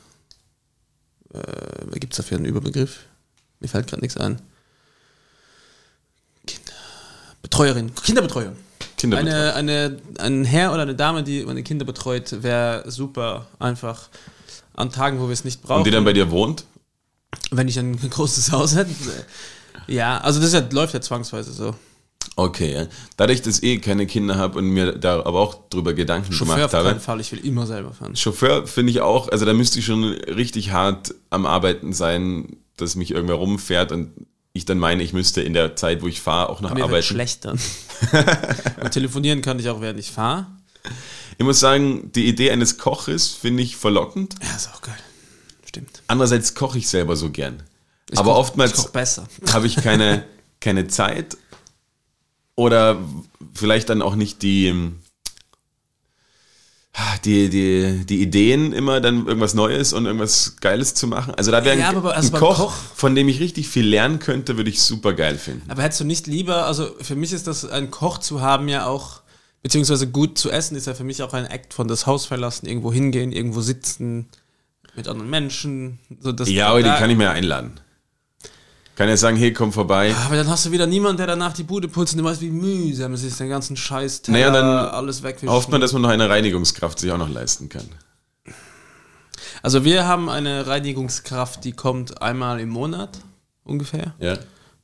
[SPEAKER 1] Äh, was gibt es dafür einen Überbegriff? Mir fällt gerade nichts ein. Kinderbetreuerin. Kinderbetreuung.
[SPEAKER 2] Kinderbetreuung.
[SPEAKER 1] Eine, eine, ein Herr oder eine Dame, die meine Kinder betreut, wäre super. Einfach an Tagen, wo wir es nicht brauchen.
[SPEAKER 2] und die dann bei dir wohnt?
[SPEAKER 1] wenn ich ein großes Haus hätte. Ja, also das ja, läuft ja zwangsweise so.
[SPEAKER 2] Okay, ja. dadurch, dass ich eh keine Kinder habe und mir da aber auch drüber Gedanken
[SPEAKER 1] Chauffeur
[SPEAKER 2] gemacht
[SPEAKER 1] auf keinen
[SPEAKER 2] habe.
[SPEAKER 1] Fall, ich will immer selber fahren.
[SPEAKER 2] Chauffeur finde ich auch, also da müsste ich schon richtig hart am Arbeiten sein, dass mich irgendwer rumfährt und ich dann meine, ich müsste in der Zeit, wo ich fahre, auch noch
[SPEAKER 1] Mir
[SPEAKER 2] arbeiten.
[SPEAKER 1] schlecht dann. Und telefonieren kann ich auch, während ich fahre.
[SPEAKER 2] Ich muss sagen, die Idee eines Koches finde ich verlockend.
[SPEAKER 1] Ja, ist auch geil. Stimmt.
[SPEAKER 2] Andererseits koche ich selber so gern.
[SPEAKER 1] Ich
[SPEAKER 2] aber
[SPEAKER 1] koch-
[SPEAKER 2] oftmals habe ich keine, keine Zeit oder vielleicht dann auch nicht die, die, die, die Ideen immer dann irgendwas Neues und irgendwas Geiles zu machen. Also da wäre
[SPEAKER 1] Ja,
[SPEAKER 2] ein,
[SPEAKER 1] also
[SPEAKER 2] ein Koch,
[SPEAKER 1] Koch-
[SPEAKER 2] von dem ich richtig viel lernen könnte, würde ich super geil finden.
[SPEAKER 1] Aber hättest du nicht lieber, also für mich ist das, ein Koch zu haben ja auch, beziehungsweise gut zu essen, ist ja für mich auch ein Act von das Haus verlassen, irgendwo hingehen, irgendwo sitzen, mit anderen Menschen. So das,
[SPEAKER 2] Ja, aber die kann ich mir einladen. Kann ja sagen, hey, komm vorbei.
[SPEAKER 1] Aber dann hast du wieder niemanden, der danach die Bude putzt und du weißt, wie mühsam es ist, den ganzen Scheiß
[SPEAKER 2] Naja, dann
[SPEAKER 1] alles wegwischen.
[SPEAKER 2] Hofft man, dass man noch eine Reinigungskraft sich auch noch leisten kann.
[SPEAKER 1] Also wir haben eine Reinigungskraft, die kommt einmal im Monat ungefähr
[SPEAKER 2] Ja.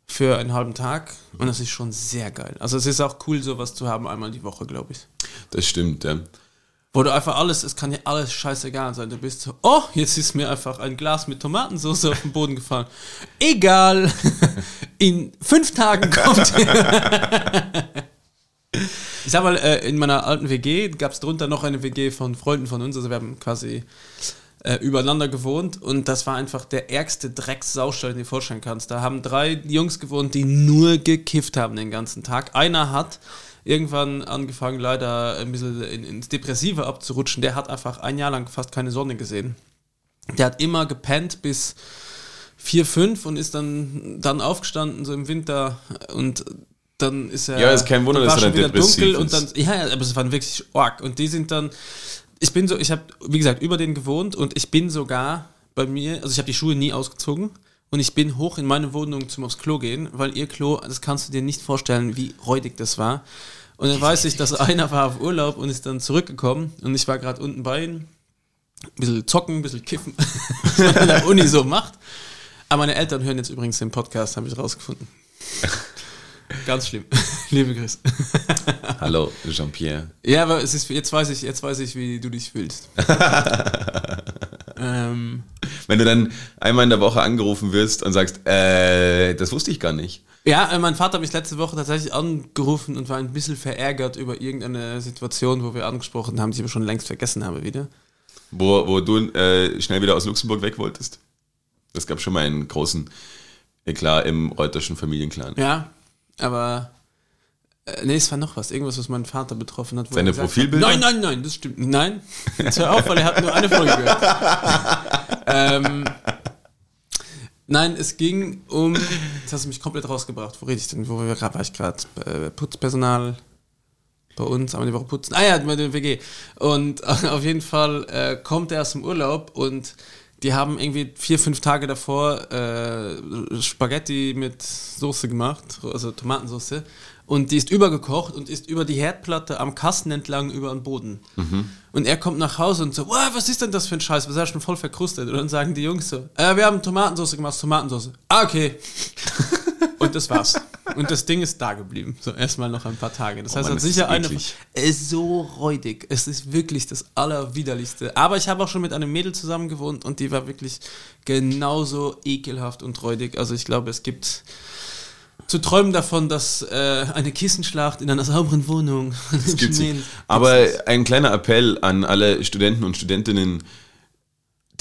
[SPEAKER 1] für einen halben Tag und das ist schon sehr geil. Also es ist auch cool, sowas zu haben einmal die Woche, glaube ich.
[SPEAKER 2] Das stimmt, ja.
[SPEAKER 1] Wo du einfach alles, es kann ja alles scheißegal sein. Du bist so, oh, jetzt ist mir einfach ein Glas mit Tomatensauce auf den Boden gefallen. Egal. In fünf Tagen kommt. ich sag mal, äh, in meiner alten WG gab es drunter noch eine WG von Freunden von uns. Also wir haben quasi äh, übereinander gewohnt und das war einfach der ärgste Dreckssaustall, den du dir vorstellen kannst. Da haben drei Jungs gewohnt, die nur gekifft haben den ganzen Tag. Einer hat irgendwann angefangen, leider ein bisschen in, ins Depressive abzurutschen. Der hat einfach ein Jahr lang fast keine Sonne gesehen. Der hat immer gepennt bis vier, fünf und ist dann, dann aufgestanden, so im Winter und dann ist er.
[SPEAKER 2] Ja, ist kein Wunder, dass
[SPEAKER 1] war
[SPEAKER 2] er
[SPEAKER 1] schon
[SPEAKER 2] dann
[SPEAKER 1] wieder dunkel
[SPEAKER 2] depressiv
[SPEAKER 1] und dann,
[SPEAKER 2] ist.
[SPEAKER 1] ja, aber es waren wirklich arg. Und die sind dann, ich bin so, ich habe, wie gesagt, über den gewohnt und ich bin sogar bei mir, also ich habe die Schuhe nie ausgezogen und ich bin hoch in meine Wohnung zum aufs Klo gehen, weil ihr Klo, das kannst du dir nicht vorstellen, wie räudig das war. Und dann weiß ich, dass einer war auf Urlaub und ist dann zurückgekommen und ich war gerade unten bei ihm, ein bisschen zocken, ein bisschen kiffen, was man in der Uni so macht. Aber meine Eltern hören jetzt übrigens den Podcast, habe ich rausgefunden. Ganz schlimm. Liebe Grüße.
[SPEAKER 2] Hallo, Jean-Pierre.
[SPEAKER 1] Ja, aber es ist, jetzt weiß ich, jetzt weiß ich, wie du dich fühlst. ähm,
[SPEAKER 2] Wenn du dann einmal in der Woche angerufen wirst und sagst, äh, das wusste ich gar nicht.
[SPEAKER 1] ja, äh, mein Vater hat mich letzte Woche tatsächlich angerufen und war ein bisschen verärgert über irgendeine Situation, wo wir angesprochen haben, die ich aber schon längst vergessen habe wieder.
[SPEAKER 2] Wo, wo du äh, schnell wieder aus Luxemburg weg wolltest. Das gab schon mal einen großen Eklat im reuterschen Familienclan.
[SPEAKER 1] Ja, aber äh, nee, es war noch was, irgendwas, was meinen Vater betroffen hat.
[SPEAKER 2] Seine
[SPEAKER 1] er
[SPEAKER 2] Profilbilder?
[SPEAKER 1] Hat, nein, nein, nein, das stimmt. Nein, jetzt hör auf, weil er hat nur eine Folge gehört. ähm, nein, es ging um, jetzt hast du mich komplett rausgebracht. Wo rede ich denn? Wo war ich gerade? Äh, Putzpersonal bei uns, einmal die Woche putzen. Ah ja, bei der WG. Und auf jeden Fall äh, kommt er aus dem Urlaub und die haben irgendwie vier, fünf Tage davor äh, Spaghetti mit Soße gemacht, also Tomatensauce. Und die ist übergekocht und ist über die Herdplatte am Kasten entlang über den Boden. Und er kommt nach Hause und so, was ist denn das für ein Scheiß? Was ist ja schon voll verkrustet? Und dann sagen die Jungs so, äh, wir haben Tomatensauce gemacht, Tomatensauce. Ah, okay. und das war's. Und das Ding ist da geblieben. So erstmal noch ein paar Tage. Das
[SPEAKER 2] Oh
[SPEAKER 1] heißt,
[SPEAKER 2] Mann, das
[SPEAKER 1] sicher eine. Es ist so räudig. Es ist wirklich das Allerwiderlichste. Aber ich habe auch schon mit einem Mädel zusammen gewohnt und die war wirklich genauso ekelhaft und räudig. Also ich glaube, es gibt zu träumen davon, dass äh, eine Kissenschlacht in einer sauberen Wohnung.
[SPEAKER 2] Das gibt's nicht. Aber ein kleiner Appell an alle Studenten und Studentinnen,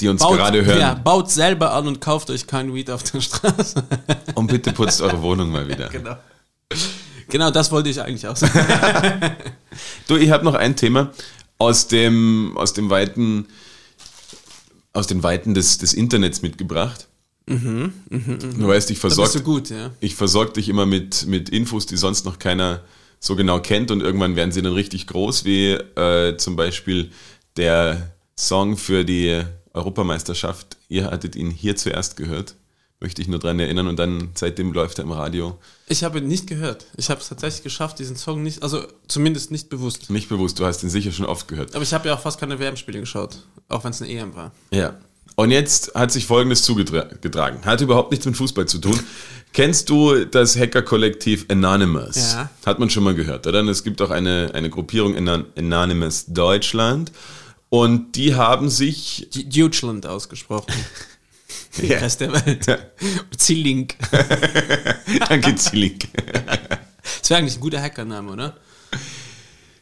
[SPEAKER 2] die uns
[SPEAKER 1] baut,
[SPEAKER 2] gerade hören.
[SPEAKER 1] Ja, baut selber an und kauft euch kein Weed auf der Straße.
[SPEAKER 2] Und bitte putzt eure Wohnung mal wieder.
[SPEAKER 1] genau. Genau, das wollte ich eigentlich auch sagen.
[SPEAKER 2] Du, ich habe noch ein Thema aus dem, aus dem weiten, aus den Weiten des, des Internets mitgebracht. Du weißt, ich versorge
[SPEAKER 1] ja.
[SPEAKER 2] ich versorg dich immer mit, mit Infos, die sonst noch keiner so genau kennt und irgendwann werden sie dann richtig groß, wie äh, zum Beispiel der Song für die Europameisterschaft. Ihr hattet ihn hier zuerst gehört. Möchte ich nur dran erinnern und dann seitdem läuft er im Radio.
[SPEAKER 1] Ich habe ihn nicht gehört. Ich habe es tatsächlich geschafft, diesen Song nicht, also zumindest nicht bewusst.
[SPEAKER 2] Nicht bewusst, du hast ihn sicher schon oft gehört.
[SPEAKER 1] Aber ich habe ja auch fast keine WM-Spiele geschaut, auch wenn es eine EM war.
[SPEAKER 2] Ja. Und jetzt hat sich Folgendes zugetragen. Hat überhaupt nichts mit Fußball zu tun. Kennst du das Hacker-Kollektiv Anonymous?
[SPEAKER 1] Ja.
[SPEAKER 2] Hat man schon mal gehört, oder? Und es gibt auch eine, eine Gruppierung Anon- Anonymous Deutschland. Und die haben sich
[SPEAKER 1] Deutschland ausgesprochen. Der
[SPEAKER 2] Ja.
[SPEAKER 1] Rest der Welt. Zillink.
[SPEAKER 2] Danke, Zielik.
[SPEAKER 1] Das wäre eigentlich ein guter Hackername, oder?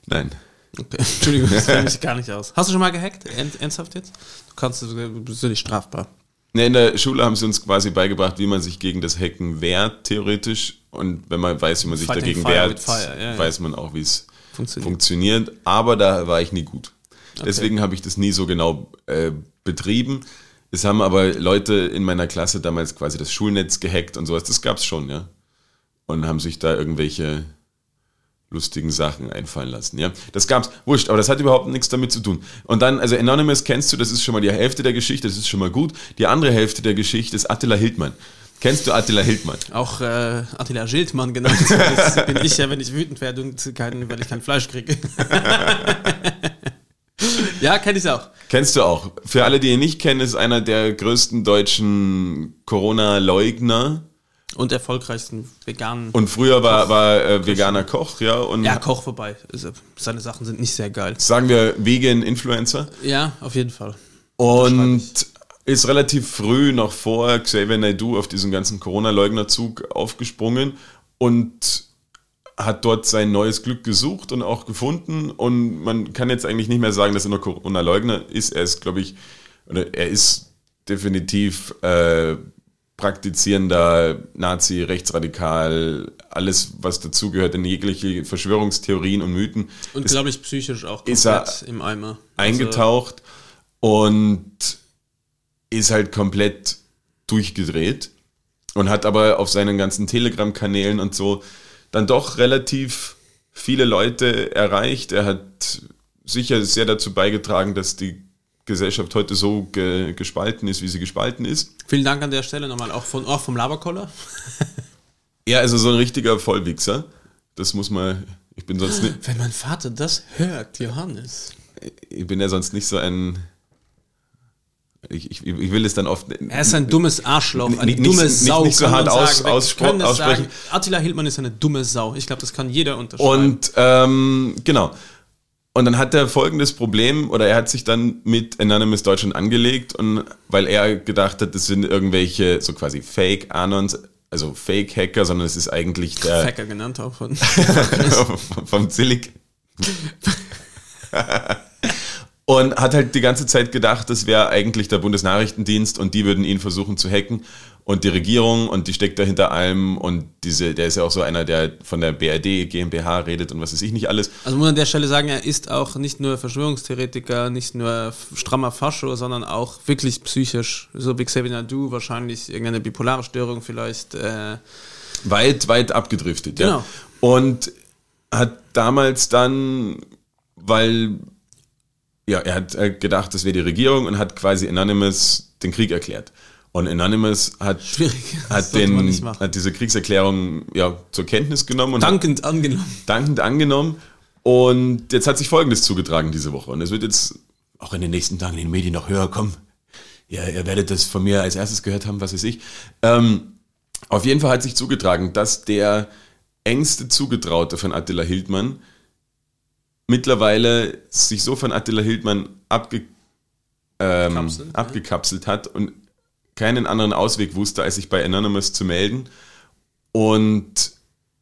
[SPEAKER 2] Nein.
[SPEAKER 1] Okay. Entschuldigung, das kenne ich gar nicht aus. Hast du schon mal gehackt? Ernst- Ernsthaft jetzt? Du kannst, du bist ja nicht strafbar.
[SPEAKER 2] Ne, in der Schule haben sie uns quasi beigebracht, wie man sich gegen das Hacken wehrt, theoretisch. Und wenn man weiß, wie man sich
[SPEAKER 1] Fighting
[SPEAKER 2] dagegen
[SPEAKER 1] fire
[SPEAKER 2] wehrt,
[SPEAKER 1] fire, ja, ja.
[SPEAKER 2] weiß man auch, wie es
[SPEAKER 1] Funktioniert.
[SPEAKER 2] funktioniert. Aber da war ich nie gut. Deswegen habe ich das nie so genau äh, betrieben. Es haben aber Leute in meiner Klasse damals quasi das Schulnetz gehackt und sowas. Das gab es schon, ja. Und haben sich da irgendwelche lustigen Sachen einfallen lassen, ja. Das gab's, wurscht, aber das hat überhaupt nichts damit zu tun. Und dann, also Anonymous kennst du, das ist schon mal die Hälfte der Geschichte, das ist schon mal gut. Die andere Hälfte der Geschichte ist Attila Hildmann. Kennst du Attila Hildmann?
[SPEAKER 1] Auch äh, Attila Schildmann genannt. Das bin ich ja, wenn ich wütend werde und kein, weil ich kein Fleisch kriege. ja, kenne ich auch.
[SPEAKER 2] Kennst du auch. Für alle, die ihn nicht kennen, ist einer der größten deutschen Corona-Leugner.
[SPEAKER 1] Und erfolgreichsten veganen.
[SPEAKER 2] Und früher war, war äh, veganer Koch, ja. Und
[SPEAKER 1] ja, Koch vorbei. Also, seine Sachen sind nicht sehr geil.
[SPEAKER 2] sagen wir Vegan-Influencer.
[SPEAKER 1] Ja, auf jeden Fall.
[SPEAKER 2] Und ist relativ früh noch vor Xavier Naidoo auf diesen ganzen Corona-Leugnerzug aufgesprungen und hat dort sein neues Glück gesucht und auch gefunden. Und man kann jetzt eigentlich nicht mehr sagen, dass er nur Corona-Leugner ist. Er ist, glaube ich, oder er ist definitiv äh, praktizierender Nazi, rechtsradikal, alles, was dazugehört in jegliche Verschwörungstheorien und Mythen.
[SPEAKER 1] Und glaube ich psychisch auch
[SPEAKER 2] ist er
[SPEAKER 1] komplett im Eimer.
[SPEAKER 2] eingetaucht und ist halt komplett durchgedreht und hat aber auf seinen ganzen Telegram-Kanälen und so dann doch relativ viele Leute erreicht. Er hat sicher sehr dazu beigetragen, dass die Gesellschaft heute so ge gespalten ist, wie sie gespalten ist.
[SPEAKER 1] Vielen Dank an der Stelle nochmal auch, von, auch vom Laberkoller.
[SPEAKER 2] Er also so ein richtiger Vollwichser. Das muss man, ich bin sonst nicht,
[SPEAKER 1] Wenn mein Vater das hört, Johannes.
[SPEAKER 2] ich bin ja sonst nicht so ein ich, ich, ich will es dann oft.
[SPEAKER 1] Er ist ein dummes Arschloch, eine
[SPEAKER 2] Nicht-
[SPEAKER 1] dumme
[SPEAKER 2] nicht-
[SPEAKER 1] Sau.
[SPEAKER 2] nicht so hart aus- aussprechen.
[SPEAKER 1] Sagen. Attila Hildmann ist eine dumme Sau. Ich glaube, das kann jeder unterschreiben.
[SPEAKER 2] Und ähm, genau. Und dann hat er folgendes Problem, oder er hat sich dann mit Anonymous Deutschland angelegt, und weil er gedacht hat, das sind irgendwelche so quasi Fake-Anons, also Fake-Hacker, sondern es ist eigentlich der
[SPEAKER 1] Facker genannt auch von.
[SPEAKER 2] vom Zillig. Und hat halt die ganze Zeit gedacht, das wäre eigentlich der Bundesnachrichtendienst und die würden ihn versuchen zu hacken. Und die Regierung und die steckt da hinter allem und diese, der ist ja auch so einer, der von der BRD, GmbH redet und was weiß ich nicht alles.
[SPEAKER 1] Also muss man an der Stelle sagen, er ist auch nicht nur Verschwörungstheoretiker, nicht nur strammer Fascho, sondern auch wirklich psychisch, so wie Xavier Nadu, wahrscheinlich irgendeine bipolare Störung vielleicht. Äh,
[SPEAKER 2] weit, weit abgedriftet.
[SPEAKER 1] Genau.
[SPEAKER 2] Ja. Und hat damals dann, weil ja, er hat äh, gedacht, das wäre die Regierung und hat quasi Anonymous den Krieg erklärt. Und Anonymous hat,
[SPEAKER 1] Schwierig.
[SPEAKER 2] Hat, den, hat diese Kriegserklärung ja, zur Kenntnis genommen und hat
[SPEAKER 1] dankend angenommen.
[SPEAKER 2] dankend angenommen. Und jetzt hat sich Folgendes zugetragen diese Woche. Und es wird jetzt auch in den nächsten Tagen in den Medien noch höher kommen. Ja, ihr werdet das von mir als erstes gehört haben, was weiß ich. Ähm, auf jeden Fall hat sich zugetragen, dass der engste Zugetraute von Attila Hildmann mittlerweile sich so von Attila Hildmann abge, ähm,
[SPEAKER 1] ja.
[SPEAKER 2] abgekapselt hat und keinen anderen Ausweg wusste, als sich bei Anonymous zu melden. Und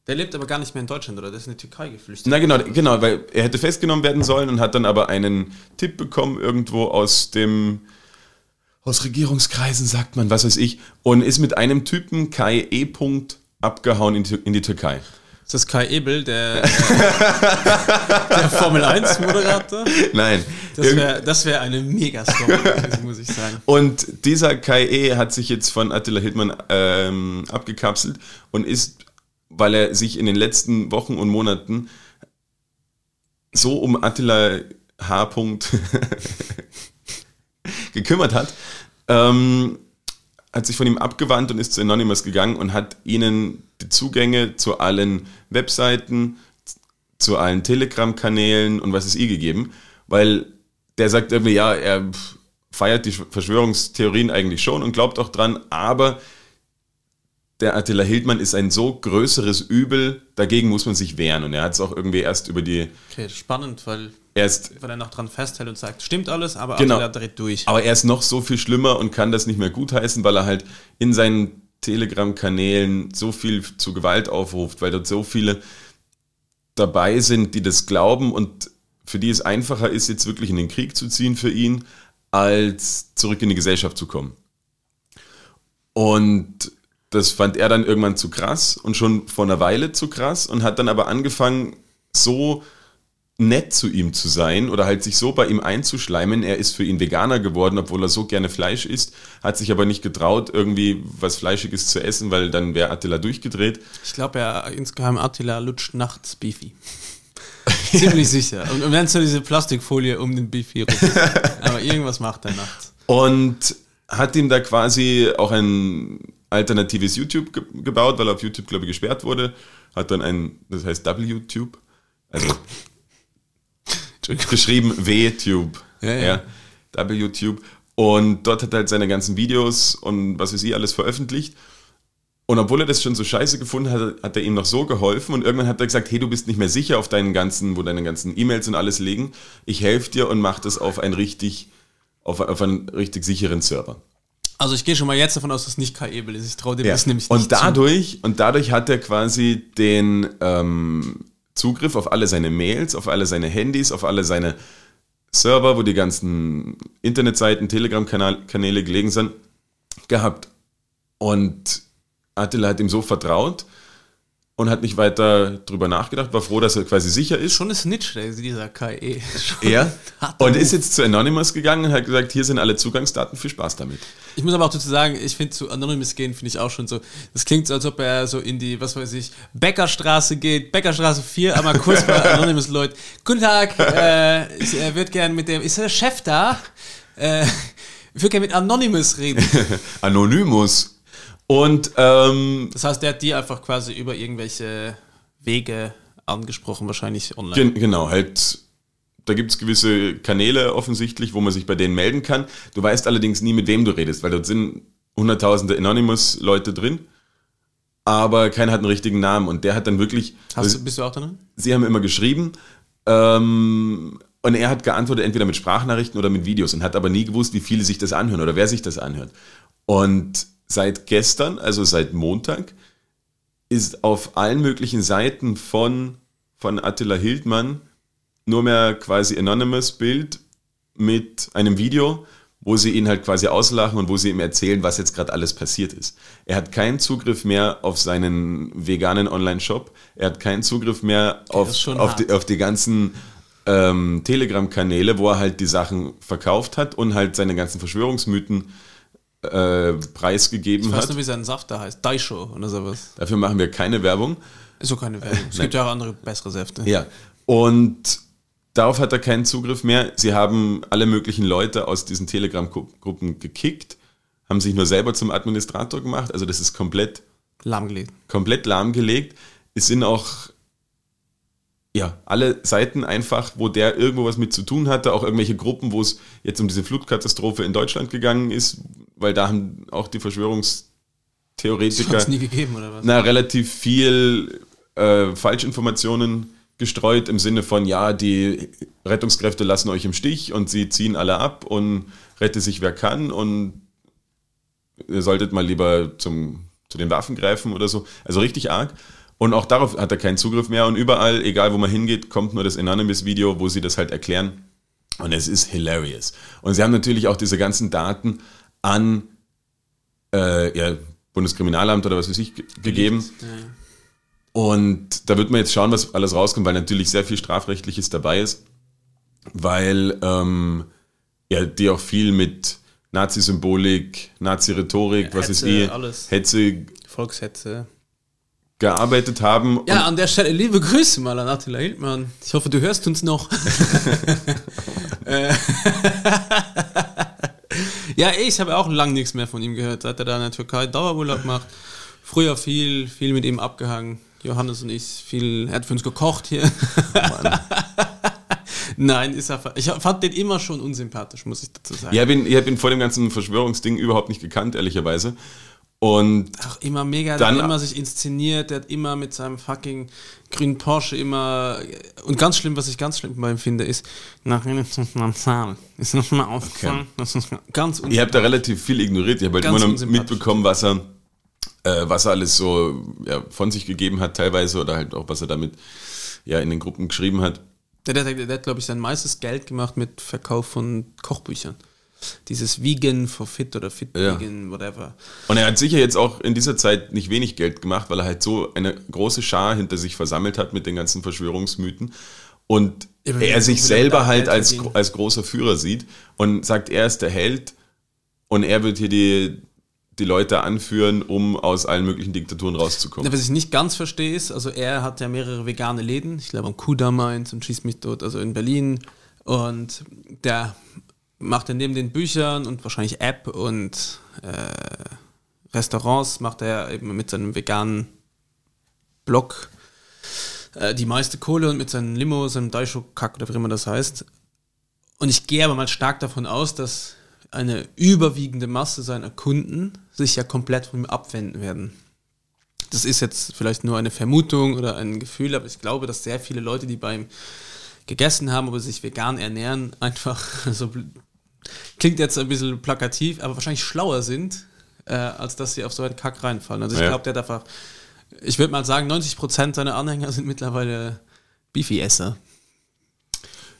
[SPEAKER 1] Der lebt aber gar nicht mehr in Deutschland, oder? Der ist in die Türkei geflüchtet.
[SPEAKER 2] na genau, genau, weil er hätte festgenommen werden sollen und hat dann aber einen Tipp bekommen irgendwo aus dem aus Regierungskreisen sagt man, was weiß ich, und ist mit einem Typen Kai E. Punkt abgehauen in die, in die Türkei.
[SPEAKER 1] Ist das Kai Ebel, der, der Formel 1 Moderator?
[SPEAKER 2] Nein.
[SPEAKER 1] Das wäre wär eine Mega-Story, muss ich sagen.
[SPEAKER 2] und dieser Kai E. hat sich jetzt von Attila Hildmann ähm, abgekapselt und ist, weil er sich in den letzten Wochen und Monaten so um Attila H. Gekümmert hat, ähm, hat sich von ihm abgewandt und ist zu Anonymous gegangen und hat ihnen die Zugänge zu allen Webseiten, zu allen Telegram-Kanälen und was es ihr gegeben, weil der sagt irgendwie, ja, er feiert die Verschwörungstheorien eigentlich schon und glaubt auch dran, aber der Attila Hildmann ist ein so größeres Übel, dagegen muss man sich wehren. Und er hat es auch irgendwie erst über die,
[SPEAKER 1] Okay, spannend, weil,
[SPEAKER 2] erst
[SPEAKER 1] weil er noch dran festhält und sagt, stimmt alles, aber
[SPEAKER 2] Genau.
[SPEAKER 1] Attila dreht durch.
[SPEAKER 2] Aber er ist noch so viel schlimmer und kann das nicht mehr gutheißen, weil er halt in seinen Telegram-Kanälen so viel zu Gewalt aufruft, weil dort so viele dabei sind, die das glauben und für die es einfacher ist, jetzt wirklich in den Krieg zu ziehen für ihn, als zurück in die Gesellschaft zu kommen. Und das fand er dann irgendwann zu krass und schon vor einer Weile zu krass und hat dann aber angefangen, so nett zu ihm zu sein oder halt sich so bei ihm einzuschleimen. Er ist für ihn Veganer geworden, obwohl er so gerne Fleisch isst, hat sich aber nicht getraut, irgendwie was Fleischiges zu essen, weil dann wäre Attila durchgedreht.
[SPEAKER 1] Ich glaube, er insgeheim Attila lutscht nachts Beefy. Ziemlich sicher. Und, und wenn so diese Plastikfolie um den Beefy rum. Aber irgendwas macht er nachts.
[SPEAKER 2] Und hat ihm da quasi auch ein alternatives YouTube ge gebaut, weil er auf YouTube, glaube ich, gesperrt wurde. Hat dann ein, das heißt WTube, also geschrieben W-Tube.
[SPEAKER 1] Ja, ja.
[SPEAKER 2] WTube. Und dort hat er halt seine ganzen Videos und was weiß ich alles veröffentlicht. Und obwohl er das schon so scheiße gefunden hat, hat er ihm noch so geholfen und irgendwann hat er gesagt, hey, du bist nicht mehr sicher auf deinen ganzen, wo deine ganzen E-Mails und alles liegen. Ich helfe dir und mach das auf einen richtig, auf, auf einen richtig sicheren Server.
[SPEAKER 1] Also ich gehe schon mal jetzt davon aus, dass es nicht Ebel ist. Ich traue dem
[SPEAKER 2] Ja.
[SPEAKER 1] das nämlich
[SPEAKER 2] und
[SPEAKER 1] nicht
[SPEAKER 2] dadurch und dadurch hat er quasi den ähm, Zugriff auf alle seine Mails, auf alle seine Handys, auf alle seine Server, wo die ganzen Internetseiten, Telegram-Kanäle gelegen sind, gehabt. Und Attila hat ihm so vertraut und hat nicht weiter drüber nachgedacht, war froh, dass er quasi sicher ist.
[SPEAKER 1] Schon eine Snitch, dieser KE.
[SPEAKER 2] Er und ist jetzt zu Anonymous gegangen und hat gesagt, hier sind alle Zugangsdaten, viel Spaß damit.
[SPEAKER 1] Ich muss aber auch dazu sagen, ich finde zu Anonymous gehen, finde ich auch schon so. Das klingt so, als ob er so in die, was weiß ich, Bäckerstraße geht, Bäckerstraße 4, einmal kurz bei Anonymous Leute. Guten Tag, äh, ich äh, würde gerne mit dem, ist der Chef da? Äh, ich würde gerne mit Anonymous reden.
[SPEAKER 2] Anonymous. Und ähm,
[SPEAKER 1] Das heißt, der hat die einfach quasi über irgendwelche Wege angesprochen, wahrscheinlich online.
[SPEAKER 2] Gen genau, halt da gibt es gewisse Kanäle offensichtlich, wo man sich bei denen melden kann. Du weißt allerdings nie, mit wem du redest, weil dort sind hunderttausende Anonymous-Leute drin, aber keiner hat einen richtigen Namen und der hat dann wirklich...
[SPEAKER 1] Hast du, bist du auch drin?
[SPEAKER 2] Sie haben immer geschrieben ähm, und er hat geantwortet entweder mit Sprachnachrichten oder mit Videos und hat aber nie gewusst, wie viele sich das anhören oder wer sich das anhört. Und seit gestern, also seit Montag, ist auf allen möglichen Seiten von, von Attila Hildmann nur mehr quasi anonymous Bild mit einem Video, wo sie ihn halt quasi auslachen und wo sie ihm erzählen, was jetzt gerade alles passiert ist. Er hat keinen Zugriff mehr auf seinen veganen Online-Shop. Er hat keinen Zugriff mehr auf, auf, die, auf die ganzen ähm, Telegram-Kanäle, wo er halt die Sachen verkauft hat und halt seine ganzen Verschwörungsmythen äh, preisgegeben hat. Ich
[SPEAKER 1] weiß nur, wie sein Saft da heißt. Daisho oder sowas.
[SPEAKER 2] Dafür machen wir keine Werbung.
[SPEAKER 1] Ist auch keine Werbung. Es gibt ja auch andere bessere Säfte.
[SPEAKER 2] Ja. Und darauf hat er keinen Zugriff mehr. Sie haben alle möglichen Leute aus diesen Telegram-Gruppen gekickt, haben sich nur selber zum Administrator gemacht. Also das ist komplett
[SPEAKER 1] lahmgelegt.
[SPEAKER 2] Komplett lahmgelegt. Es sind auch ja, alle Seiten einfach, wo der irgendwo was mit zu tun hatte, auch irgendwelche Gruppen, wo es jetzt um diese Flutkatastrophe in Deutschland gegangen ist, weil da haben auch die Verschwörungstheoretiker
[SPEAKER 1] das nie gegeben, oder was?
[SPEAKER 2] Na, relativ viel äh, Falschinformationen gestreut im Sinne von, ja, die Rettungskräfte lassen euch im Stich und sie ziehen alle ab und rette sich wer kann und ihr solltet mal lieber zum, zu den Waffen greifen oder so. Also richtig arg. Und auch darauf hat er keinen Zugriff mehr. Und überall, egal wo man hingeht, kommt nur das Anonymous-Video, wo sie das halt erklären. Und es ist hilarious. Und sie haben natürlich auch diese ganzen Daten an äh, ja, Bundeskriminalamt oder was weiß ich gegeben. Ja. Und da wird man jetzt schauen, was alles rauskommt, weil natürlich sehr viel Strafrechtliches dabei ist. Weil ähm, ja, die auch viel mit Nazi-Symbolik, Nazi-Rhetorik, ja, was ist eh, Hetze,
[SPEAKER 1] Volkshetze
[SPEAKER 2] gearbeitet haben.
[SPEAKER 1] Ja, an der Stelle liebe Grüße mal an Attila Hildmann. Ich hoffe, du hörst uns noch. Äh, ja, ich habe auch lange nichts mehr von ihm gehört, seit er da in der Türkei Dauerurlaub macht. Früher viel, viel mit ihm abgehangen. Johannes und ich viel, er hat für uns gekocht hier. Nein, ist er. Ich fand den immer schon unsympathisch, muss ich dazu sagen.
[SPEAKER 2] Ja, ich habe ihn, ich hab ihn vor dem ganzen Verschwörungsding überhaupt nicht gekannt, ehrlicherweise. Und
[SPEAKER 1] Ach, immer mega, der hat immer sich inszeniert, der hat immer mit seinem fucking grünen Porsche immer. Und ganz schlimm, was ich ganz schlimm bei ihm finde, ist, nach einer Zahl. Ist noch mal aufgefallen. Okay. Das ist ganz
[SPEAKER 2] Ich habe da relativ viel ignoriert. Ich habe halt immer noch mitbekommen, was er, äh, was er alles so ja, von sich gegeben hat, teilweise, oder halt auch, was er damit ja, in den Gruppen geschrieben hat.
[SPEAKER 1] Der, der, der, der hat, glaube ich, sein meistes Geld gemacht mit Verkauf von Kochbüchern dieses Vegan for Fit oder Fit ja. Vegan, whatever.
[SPEAKER 2] Und er hat sicher jetzt auch in dieser Zeit nicht wenig Geld gemacht, weil er halt so eine große Schar hinter sich versammelt hat mit den ganzen Verschwörungsmythen. Und ja, er sich selber halt als, als großer Führer sieht und sagt, er ist der Held und er wird hier die, die Leute anführen, um aus allen möglichen Diktaturen rauszukommen.
[SPEAKER 1] Was ich nicht ganz verstehe ist, also er hat ja mehrere vegane Läden, ich glaube am Kuda Mainz und schießt mich dort, also in Berlin. Und der macht er neben den Büchern und wahrscheinlich App und äh, Restaurants, macht er eben mit seinem veganen Blog äh, die meiste Kohle und mit seinem Limo, seinem Daisho-Kack oder wie immer das heißt. Und ich gehe aber mal stark davon aus, dass eine überwiegende Masse seiner Kunden sich ja komplett von ihm abwenden werden. Das ist jetzt vielleicht nur eine Vermutung oder ein Gefühl, aber ich glaube, dass sehr viele Leute, die bei ihm gegessen haben, aber sich vegan ernähren, einfach so klingt jetzt ein bisschen plakativ, aber wahrscheinlich schlauer sind, äh, als dass sie auf so einen Kack reinfallen. Also ich ja. glaube, der darf auch, ich würde mal sagen, 90% seiner Anhänger sind mittlerweile Beefy-Esser.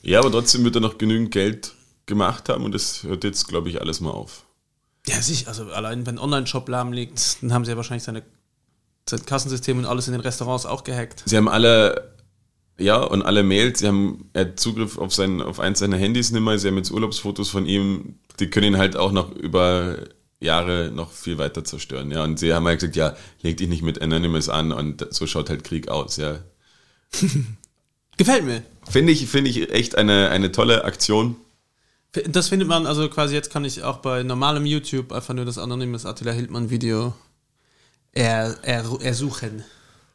[SPEAKER 2] Ja, aber trotzdem wird er noch genügend Geld gemacht haben und das hört jetzt, glaube ich, alles mal auf.
[SPEAKER 1] Ja, sicher. Also allein wenn ein Online-Shop lahm liegt, dann haben sie ja wahrscheinlich seine, sein Kassensystem und alles in den Restaurants auch gehackt.
[SPEAKER 2] Sie haben alle ja, und alle Mails, sie haben er hat Zugriff auf, sein, auf eins seiner Handys nicht mehr, sie haben jetzt Urlaubsfotos von ihm, die können ihn halt auch noch über Jahre noch viel weiter zerstören, ja. Und sie haben halt gesagt, ja, leg dich nicht mit Anonymous an und so schaut halt Krieg aus, ja.
[SPEAKER 1] Gefällt mir.
[SPEAKER 2] Finde ich, finde ich echt eine, eine tolle Aktion.
[SPEAKER 1] Das findet man, also quasi jetzt kann ich auch bei normalem YouTube einfach nur das Anonymous Attila Hildmann Video er, er, ersuchen.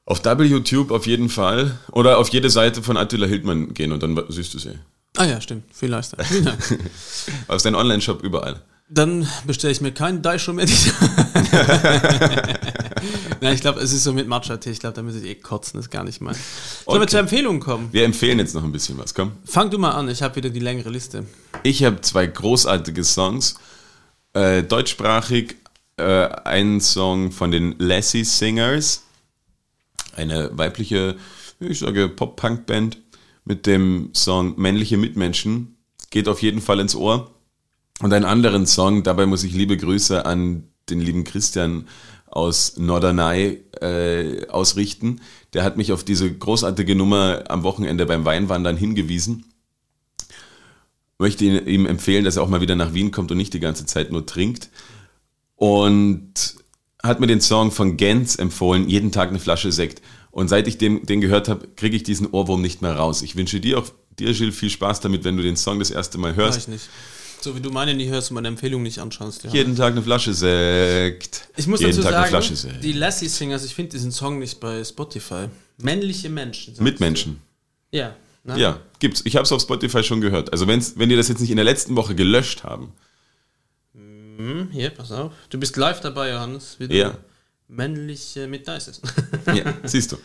[SPEAKER 2] Auf WTube auf jeden Fall. Oder auf jede Seite von Attila Hildmann gehen und dann siehst du sie.
[SPEAKER 1] Ah ja, stimmt. Viel leichter. Vielen Dank.
[SPEAKER 2] Aus deinem Online-Shop überall.
[SPEAKER 1] Dann bestelle ich mir keinen Daisho mehr. Nein, ich glaube, es ist so mit Matcha-Tee. Ich glaube, da muss ich eh kotzen, das gar nicht mein. Sollen wir
[SPEAKER 2] Okay.
[SPEAKER 1] zur Empfehlung kommen?
[SPEAKER 2] Wir empfehlen jetzt noch ein bisschen was, komm.
[SPEAKER 1] Fang du mal an, ich habe wieder die längere Liste.
[SPEAKER 2] Ich habe zwei großartige Songs. Äh, deutschsprachig äh, ein Song von den Lassie Singers. Eine weibliche, ich sage, Pop-Punk-Band mit dem Song Männliche Mitmenschen. Geht auf jeden Fall ins Ohr. Und einen anderen Song, dabei muss ich liebe Grüße an den lieben Christian aus Norderney äh, ausrichten. Der hat mich auf diese großartige Nummer am Wochenende beim Weinwandern hingewiesen möchte ihm empfehlen, dass er auch mal wieder nach Wien kommt und nicht die ganze Zeit nur trinkt. Und hat mir den Song von Gens empfohlen, jeden Tag eine Flasche Sekt. Und seit ich den, den gehört habe, kriege ich diesen Ohrwurm nicht mehr raus. Ich wünsche dir auch, dir, Gilles, viel Spaß damit, wenn du den Song das erste Mal hörst.
[SPEAKER 1] ich nicht. So wie du meine nie hörst und meine Empfehlung nicht anschaust. Ja.
[SPEAKER 2] Jeden Tag eine Flasche Sekt.
[SPEAKER 1] Ich muss
[SPEAKER 2] jeden
[SPEAKER 1] dazu
[SPEAKER 2] Tag eine
[SPEAKER 1] sagen,
[SPEAKER 2] Flasche Sekt.
[SPEAKER 1] die Lassie Singers, ich finde diesen Song nicht bei Spotify. Männliche Menschen. sagst
[SPEAKER 2] Mitmenschen.
[SPEAKER 1] du. Ja. Ne?
[SPEAKER 2] Ja, gibt's. Ich habe es auf Spotify schon gehört. Also wenn's, wenn die das jetzt nicht in der letzten Woche gelöscht haben,
[SPEAKER 1] Hm, hier, pass auf. Du bist live dabei, Johannes. Wie du
[SPEAKER 2] Ja.
[SPEAKER 1] Männliche mit Nice ist.
[SPEAKER 2] Ja, siehst du.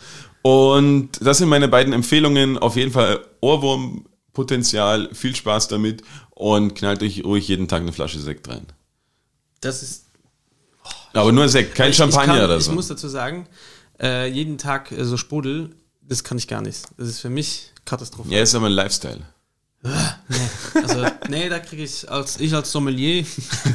[SPEAKER 2] Und das sind meine beiden Empfehlungen. Auf jeden Fall Ohrwurmpotenzial. Viel Spaß damit und knallt euch ruhig jeden Tag eine Flasche Sekt rein.
[SPEAKER 1] Das ist
[SPEAKER 2] Aber nur Sekt, kein
[SPEAKER 1] ich,
[SPEAKER 2] Champagner
[SPEAKER 1] ich kann,
[SPEAKER 2] oder
[SPEAKER 1] Ich
[SPEAKER 2] so.
[SPEAKER 1] muss dazu sagen, äh, jeden Tag äh, so Sprudel, das kann ich gar nicht. Das ist für mich Katastrophe.
[SPEAKER 2] Ja, ist aber ein Lifestyle.
[SPEAKER 1] Also, nee, da kriege ich als ich als Sommelier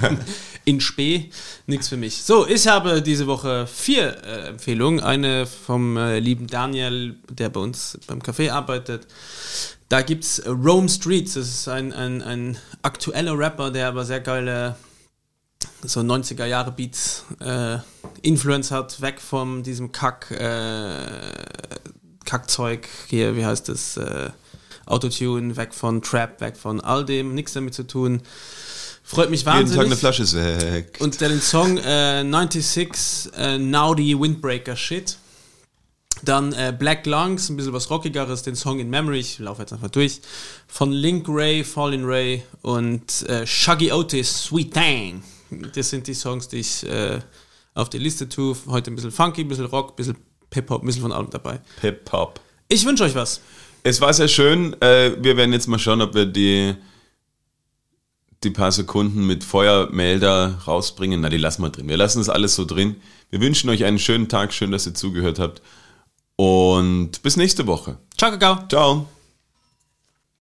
[SPEAKER 1] in Spee nichts für mich. So, ich habe diese Woche vier äh, Empfehlungen. Eine vom äh, lieben Daniel, der bei uns beim Café arbeitet. Da gibt's äh, Rome Streets. Das ist ein, ein, ein aktueller Rapper, der aber sehr geile so 90er Jahre Beats äh, Influence hat, weg von diesem Kack äh, Kackzeug hier, wie heißt das, äh, Autotune, weg von Trap, weg von all dem, nichts damit zu tun. Freut mich
[SPEAKER 2] Jeden Tag
[SPEAKER 1] wahnsinnig.
[SPEAKER 2] eine Flasche Sekt.
[SPEAKER 1] Und der den Song äh, 96 äh, Naughty Windbreaker Shit. Dann äh, Black Lungs, ein bisschen was rockigeres, den Song In Memory, ich laufe jetzt einfach durch. Von Link Ray, Fallen Ray und äh, Shaggy Otis, Sweet Thing. Das sind die Songs, die ich äh, auf die Liste tue. Heute ein bisschen funky, ein bisschen Rock, ein bisschen Hip-Hop, ein bisschen von allem dabei.
[SPEAKER 2] Hip-Hop.
[SPEAKER 1] Ich wünsche euch was.
[SPEAKER 2] Es war sehr schön. Äh, wir werden jetzt mal schauen, ob wir die, die paar Sekunden mit Feuermelder rausbringen. Na, die lassen wir drin. Wir lassen das alles so drin. Wir wünschen euch einen schönen Tag. Schön, dass ihr zugehört habt. Und bis nächste Woche.
[SPEAKER 1] Ciao, Kakao.
[SPEAKER 2] Ciao.